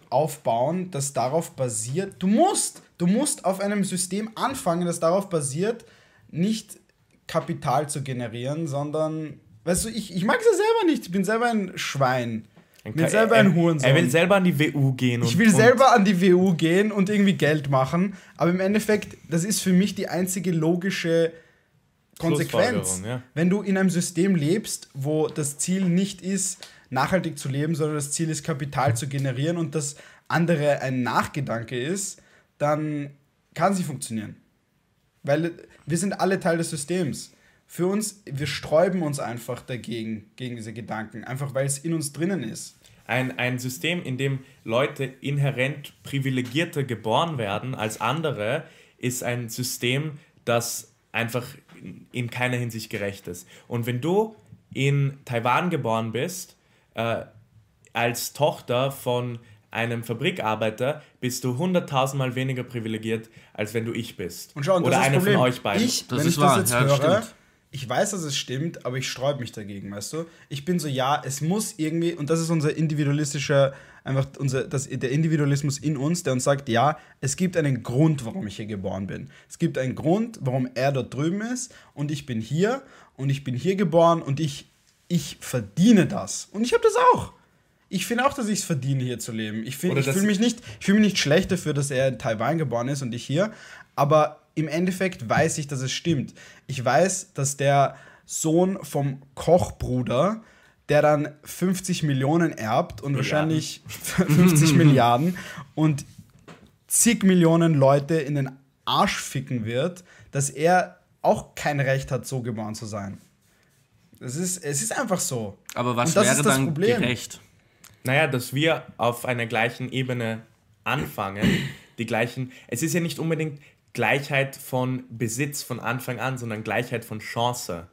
aufbauen, das darauf basiert. Du musst, du musst auf einem System anfangen, das darauf basiert, nicht Kapital zu generieren, sondern, weißt du, ich, ich mag es ja selber nicht. Ich bin selber ein Schwein. Ich bin selber ein er, Hurensohn. er will selber an die WU gehen. Und, ich will selber an die WU gehen und irgendwie Geld machen, aber im Endeffekt, das ist für mich die einzige logische Konsequenz. Ja. Wenn du in einem System lebst, wo das Ziel nicht ist, nachhaltig zu leben, sondern das Ziel ist, Kapital zu generieren und das andere ein Nachgedanke ist, dann kann nicht funktionieren. Weil wir sind alle Teil des Systems. Für uns, wir sträuben uns einfach dagegen, gegen diese Gedanken, einfach weil es in uns drinnen ist. Ein, ein System, in dem Leute inhärent privilegierter geboren werden als andere, ist ein System, das einfach in keiner Hinsicht gerecht ist. Und wenn du in Taiwan geboren bist, äh, als Tochter von einem Fabrikarbeiter, bist du hunderttausendmal weniger privilegiert, als wenn du ich bist. Und schau, und Oder das einer das von euch beiden. Ich, Das wenn ist ich das wahr, jetzt ja, das höre, stimmt. Ich weiß, dass es stimmt, aber ich sträube mich dagegen, weißt du? Ich bin so, ja, es muss irgendwie, und das ist unser individualistischer, einfach unser, das, der Individualismus in uns, der uns sagt, ja, es gibt einen Grund, warum ich hier geboren bin. Es gibt einen Grund, warum er dort drüben ist und ich bin hier und ich bin hier geboren und ich, ich verdiene das. Und ich habe das auch. Ich finde auch, dass ich es verdiene, hier zu leben. Ich, find- ich fühle mich, nicht- ich fühl mich nicht schlecht dafür, dass er in Taiwan geboren ist und ich hier. Aber im Endeffekt weiß ich, dass es stimmt. Ich weiß, dass der Sohn vom Kochbruder, der dann 50 Millionen erbt und wahrscheinlich <laughs> 50 Milliarden und zig Millionen Leute in den Arsch ficken wird, dass er auch kein Recht hat, so geboren zu sein. Es ist, es ist einfach so. Aber was Und das wäre ist das dann Problem. gerecht? Naja, dass wir auf einer gleichen Ebene anfangen, die gleichen. Es ist ja nicht unbedingt Gleichheit von Besitz von Anfang an, sondern Gleichheit von Chance.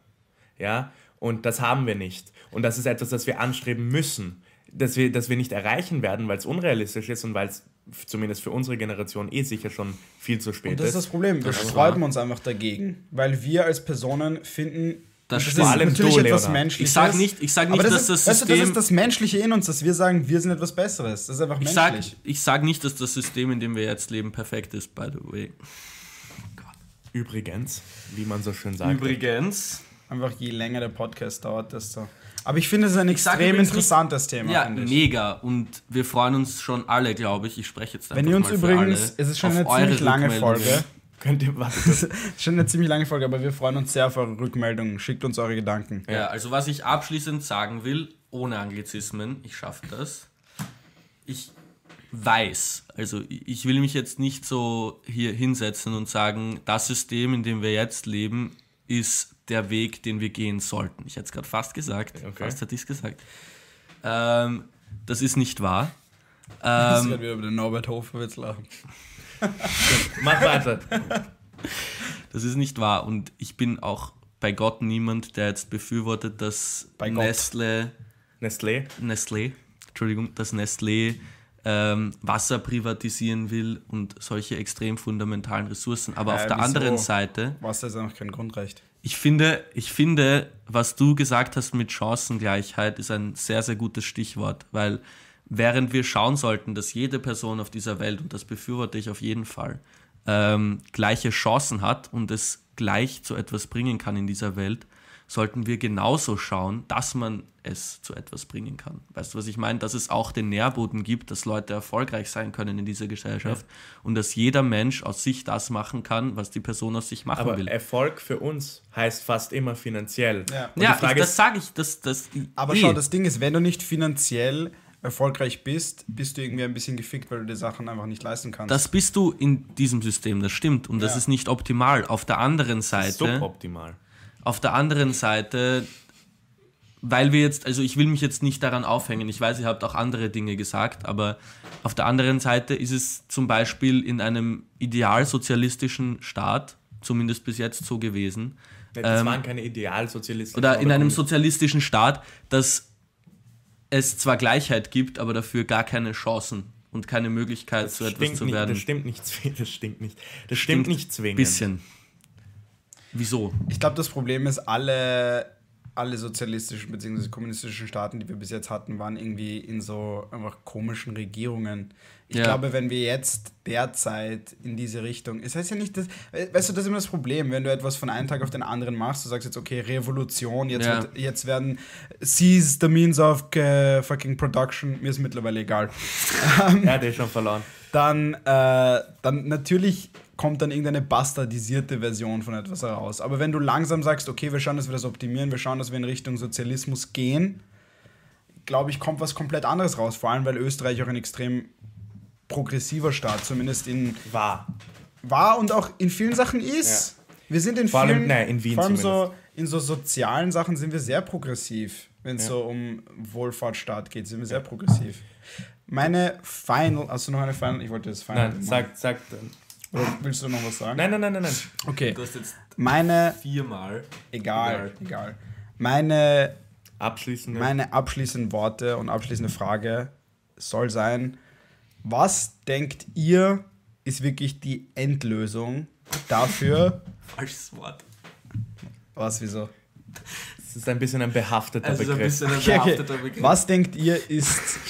Ja, und das haben wir nicht. Und das ist etwas, das wir anstreben müssen, dass wir, dass wir nicht erreichen werden, weil es unrealistisch ist und weil es zumindest für unsere Generation eh sicher schon viel zu spät Und das ist das ist. Problem. Wir Das ist sträuben uns einfach dagegen, weil wir als Personen finden, Das stimmt. ist Vor allem natürlich du, etwas. Menschliches. Ich sag nicht- ich sag nicht, aber dass ist, das weißt du, das System- ist das Menschliche in uns, dass wir sagen, wir sind etwas Besseres. Das ist einfach Ich sag, menschlich. ich sag nicht, dass das System, in dem wir jetzt leben, perfekt ist, by the way. Übrigens, wie man so schön sagt. Übrigens. Einfach je länger der Podcast dauert, desto. Aber ich finde es ein extrem interessantes Thema. Ja, mega. Und wir freuen uns schon alle, glaube ich. Ich spreche jetzt Wenn ihr uns übrigens, es ist schon eine ziemlich lange. Folge. Könnt ihr was? <laughs> Schon eine ziemlich lange Folge, aber wir freuen uns sehr auf eure Rückmeldungen. Schickt uns eure Gedanken. Ja, also was ich abschließend sagen will, ohne Anglizismen, ich schaffe das. Ich weiß, also ich will mich jetzt nicht so hier hinsetzen und sagen, das System, in dem wir jetzt leben, ist der Weg, den wir gehen sollten. Ich hätte es gerade fast gesagt, Okay. fast hätte ich es gesagt. Ähm, das ist nicht wahr. Ähm, gerade wieder über den Norbert Hoferwitz lachen. <laughs> Mach weiter. Das ist nicht wahr und ich bin auch bei Gott niemand, der jetzt befürwortet, dass Gott. Nestle, Nestlé. Nestlé, Entschuldigung, dass Nestlé ähm, Wasser privatisieren will und solche extrem fundamentalen Ressourcen. Aber auf Äh, der wieso? anderen Seite, Was ist einfach kein Grundrecht? ich finde, ich finde, was du gesagt hast mit Chancengleichheit, ist ein sehr, sehr gutes Stichwort, weil während wir schauen sollten, dass jede Person auf dieser Welt, und das befürworte ich auf jeden Fall, ähm, gleiche Chancen hat und es gleich zu etwas bringen kann in dieser Welt, sollten wir genauso schauen, dass man es zu etwas bringen kann. Weißt du, was ich meine? Dass es auch den Nährboden gibt, dass Leute erfolgreich sein können in dieser Gesellschaft und dass jeder Mensch aus sich das machen kann, was die Person aus sich machen Aber will. Erfolg für uns heißt fast immer finanziell. Ja. Ja, ich, das sage ich, das, das Aber eh. schau, das Ding ist, wenn du nicht finanziell erfolgreich bist, bist du irgendwie ein bisschen gefickt, weil du die Sachen einfach nicht leisten kannst. das bist du in diesem System, das stimmt und das Ja. ist nicht optimal. Auf der anderen ist Seite, suboptimal. Auf der anderen Seite, weil wir jetzt, also ich will mich jetzt nicht daran aufhängen. Ich weiß, ihr habt auch andere Dinge gesagt, aber auf der anderen Seite ist es zum Beispiel in einem idealsozialistischen Staat, zumindest bis jetzt so gewesen, Das Ähm, waren keine Idealsozialisten. oder in einem sozialistischen Staat, dass es zwar Gleichheit gibt, aber dafür gar keine Chancen und keine Möglichkeit, das zu etwas zu nicht, werden. Das stimmt nicht zwingend. <laughs> Das stimmt nicht. Das stimmt, nicht zwingend. Bisschen. Wieso? Ich glaube, das Problem ist, alle, alle sozialistischen bzw. kommunistischen Staaten, die wir bis jetzt hatten, waren irgendwie in so einfach komischen Regierungen. Ich Ja. glaube, wenn wir jetzt derzeit in diese Richtung, es heißt ja nicht, dass, weißt du, das ist immer das Problem, wenn du etwas von einem Tag auf den anderen machst, du sagst jetzt, okay, Revolution, jetzt, Ja. wird, jetzt werden seize the means of äh, fucking production, mir ist mittlerweile egal. Er hat eh schon verloren. dann, äh, dann natürlich kommt dann irgendeine bastardisierte Version von etwas heraus. Aber wenn du langsam sagst, okay, wir schauen, dass wir das optimieren, wir schauen, dass wir in Richtung Sozialismus gehen, glaube ich, kommt was komplett anderes raus. Vor allem, weil Österreich auch ein extrem progressiver Staat, zumindest in War. war und auch in vielen Sachen ist. Wir sind in Vor allem- vielen, nein, in Wien vor allem so in so sozialen Sachen sind wir sehr progressiv. Wenn es Ja. so um Wohlfahrtsstaat geht, sind wir sehr progressiv. Meine Final, hast du noch eine Final? Ich wollte das Final. Nein, sag, sag. Oder willst du noch was sagen? Nein, nein, nein, nein, nein. Okay. Du hast jetzt Meine, viermal. egal, egal. Meine, Abschließend. meine abschließenden Worte und abschließende Frage soll sein: Was denkt ihr, ist wirklich die Endlösung dafür? Falsches Wort. Was, wieso? Das ist ein bisschen ein behafteter Es ist ein Begriff. bisschen ein Okay, okay. behafteter Begriff. Was denkt ihr ist. <laughs>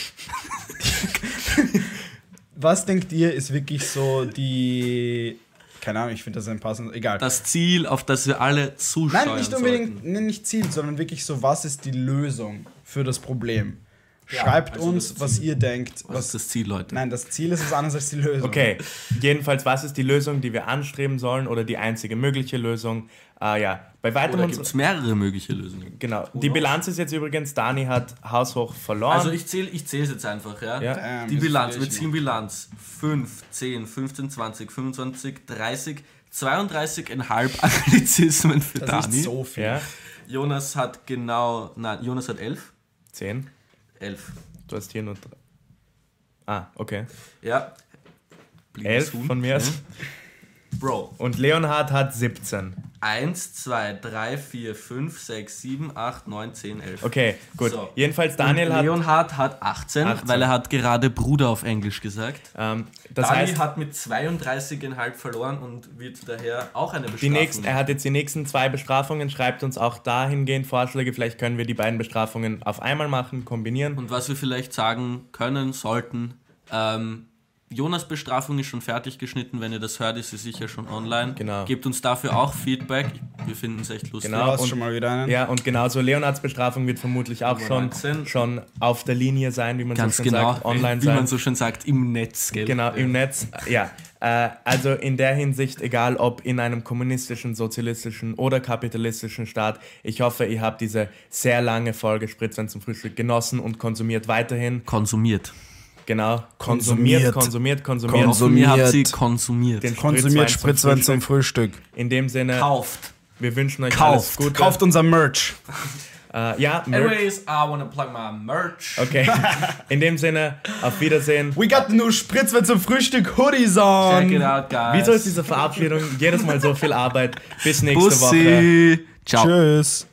was denkt ihr ist wirklich so die. Keine Ahnung, ich finde das ein passendes. Egal. Das Ziel, auf das wir alle zusteuern Nein, nicht unbedingt, sollten. nicht Ziel, sondern wirklich so, was ist die Lösung für das Problem? Ja, Schreibt also uns, was ihr denkt. Was Was, ist das Ziel, Leute? nein, das Ziel ist was anderes als die Lösung. Okay, jedenfalls, was ist die Lösung, die wir anstreben sollen oder die einzige mögliche Lösung? Ah ja, bei weitem gibt es mehrere mögliche Lösungen? Genau. Die Bilanz ist jetzt übrigens, Dani hat haushoch verloren. Also ich zähle ich zähle es jetzt einfach, ja? Ja. Ähm, Die Bilanz, wir ziehen Bilanz. 5, 10, 15, 20, 25, 30, 32,5 Anglizismen für. Das Dani. ist so viel. ja, Jonas hat genau, nein, Jonas hat 11. 10. 11. Du hast hier nur. drei. Ah, okay. Ja. Bliebes 11 Huhn. von mir. Bro. Und Leonhard hat 17. 1, 2, 3, 4, 5, 6, 7, 8, 9, 10, 11. Okay, gut. So. Jedenfalls, Daniel Und hat. Leonhard hat 18, 18. weil er hat gerade Bruder auf Englisch gesagt. Ähm, das Dani heißt, hat mit 32,5 verloren und wird daher auch eine die Bestrafung. nächsten, er hat jetzt die nächsten zwei Bestrafungen. Schreibt uns auch dahingehend Vorschläge. Vielleicht können wir die beiden Bestrafungen auf einmal machen, kombinieren. Und was wir vielleicht sagen können, sollten, ähm, Jonas Bestrafung ist schon fertig geschnitten. Wenn ihr das hört, ist sie sicher schon online. Genau. Gebt uns dafür auch Feedback. Wir finden es echt lustig. Genau. Und- schon mal wieder einen. Ja, und genauso Leonards Bestrafung wird vermutlich auch schon, 19. schon auf der Linie sein, wie man Ganz so schön genau, sagt, online wie sein. man so schön sagt, im Netz. Gell? Genau, im Netz. Ja, äh, also in der Hinsicht, egal ob in einem kommunistischen, sozialistischen oder kapitalistischen Staat, ich hoffe, ihr habt diese sehr lange Folge Spritzwein zum Frühstück genossen und konsumiert weiterhin. Konsumiert. Genau, konsumiert, Konsumiert. konsumiert, konsumiert. Ihr habt sie Konsumiert. Den Konsumiert Spritzwein zum Frühstück. Frühstück. In dem Sinne, Kauft. wir wünschen euch alles Kauft. Gute. Kauft unser Merch. Äh, ja, Merch. Anyways, I wanna plug my merch. Okay. <laughs> In dem Sinne, auf Wiedersehen. We got the new Spritzwein zum Frühstück Hoodies Check on. it out, guys. Wieso ist diese Verabschiedung jedes Mal so viel Arbeit? Bis nächste Woche. Bussi. Ciao. Tschüss.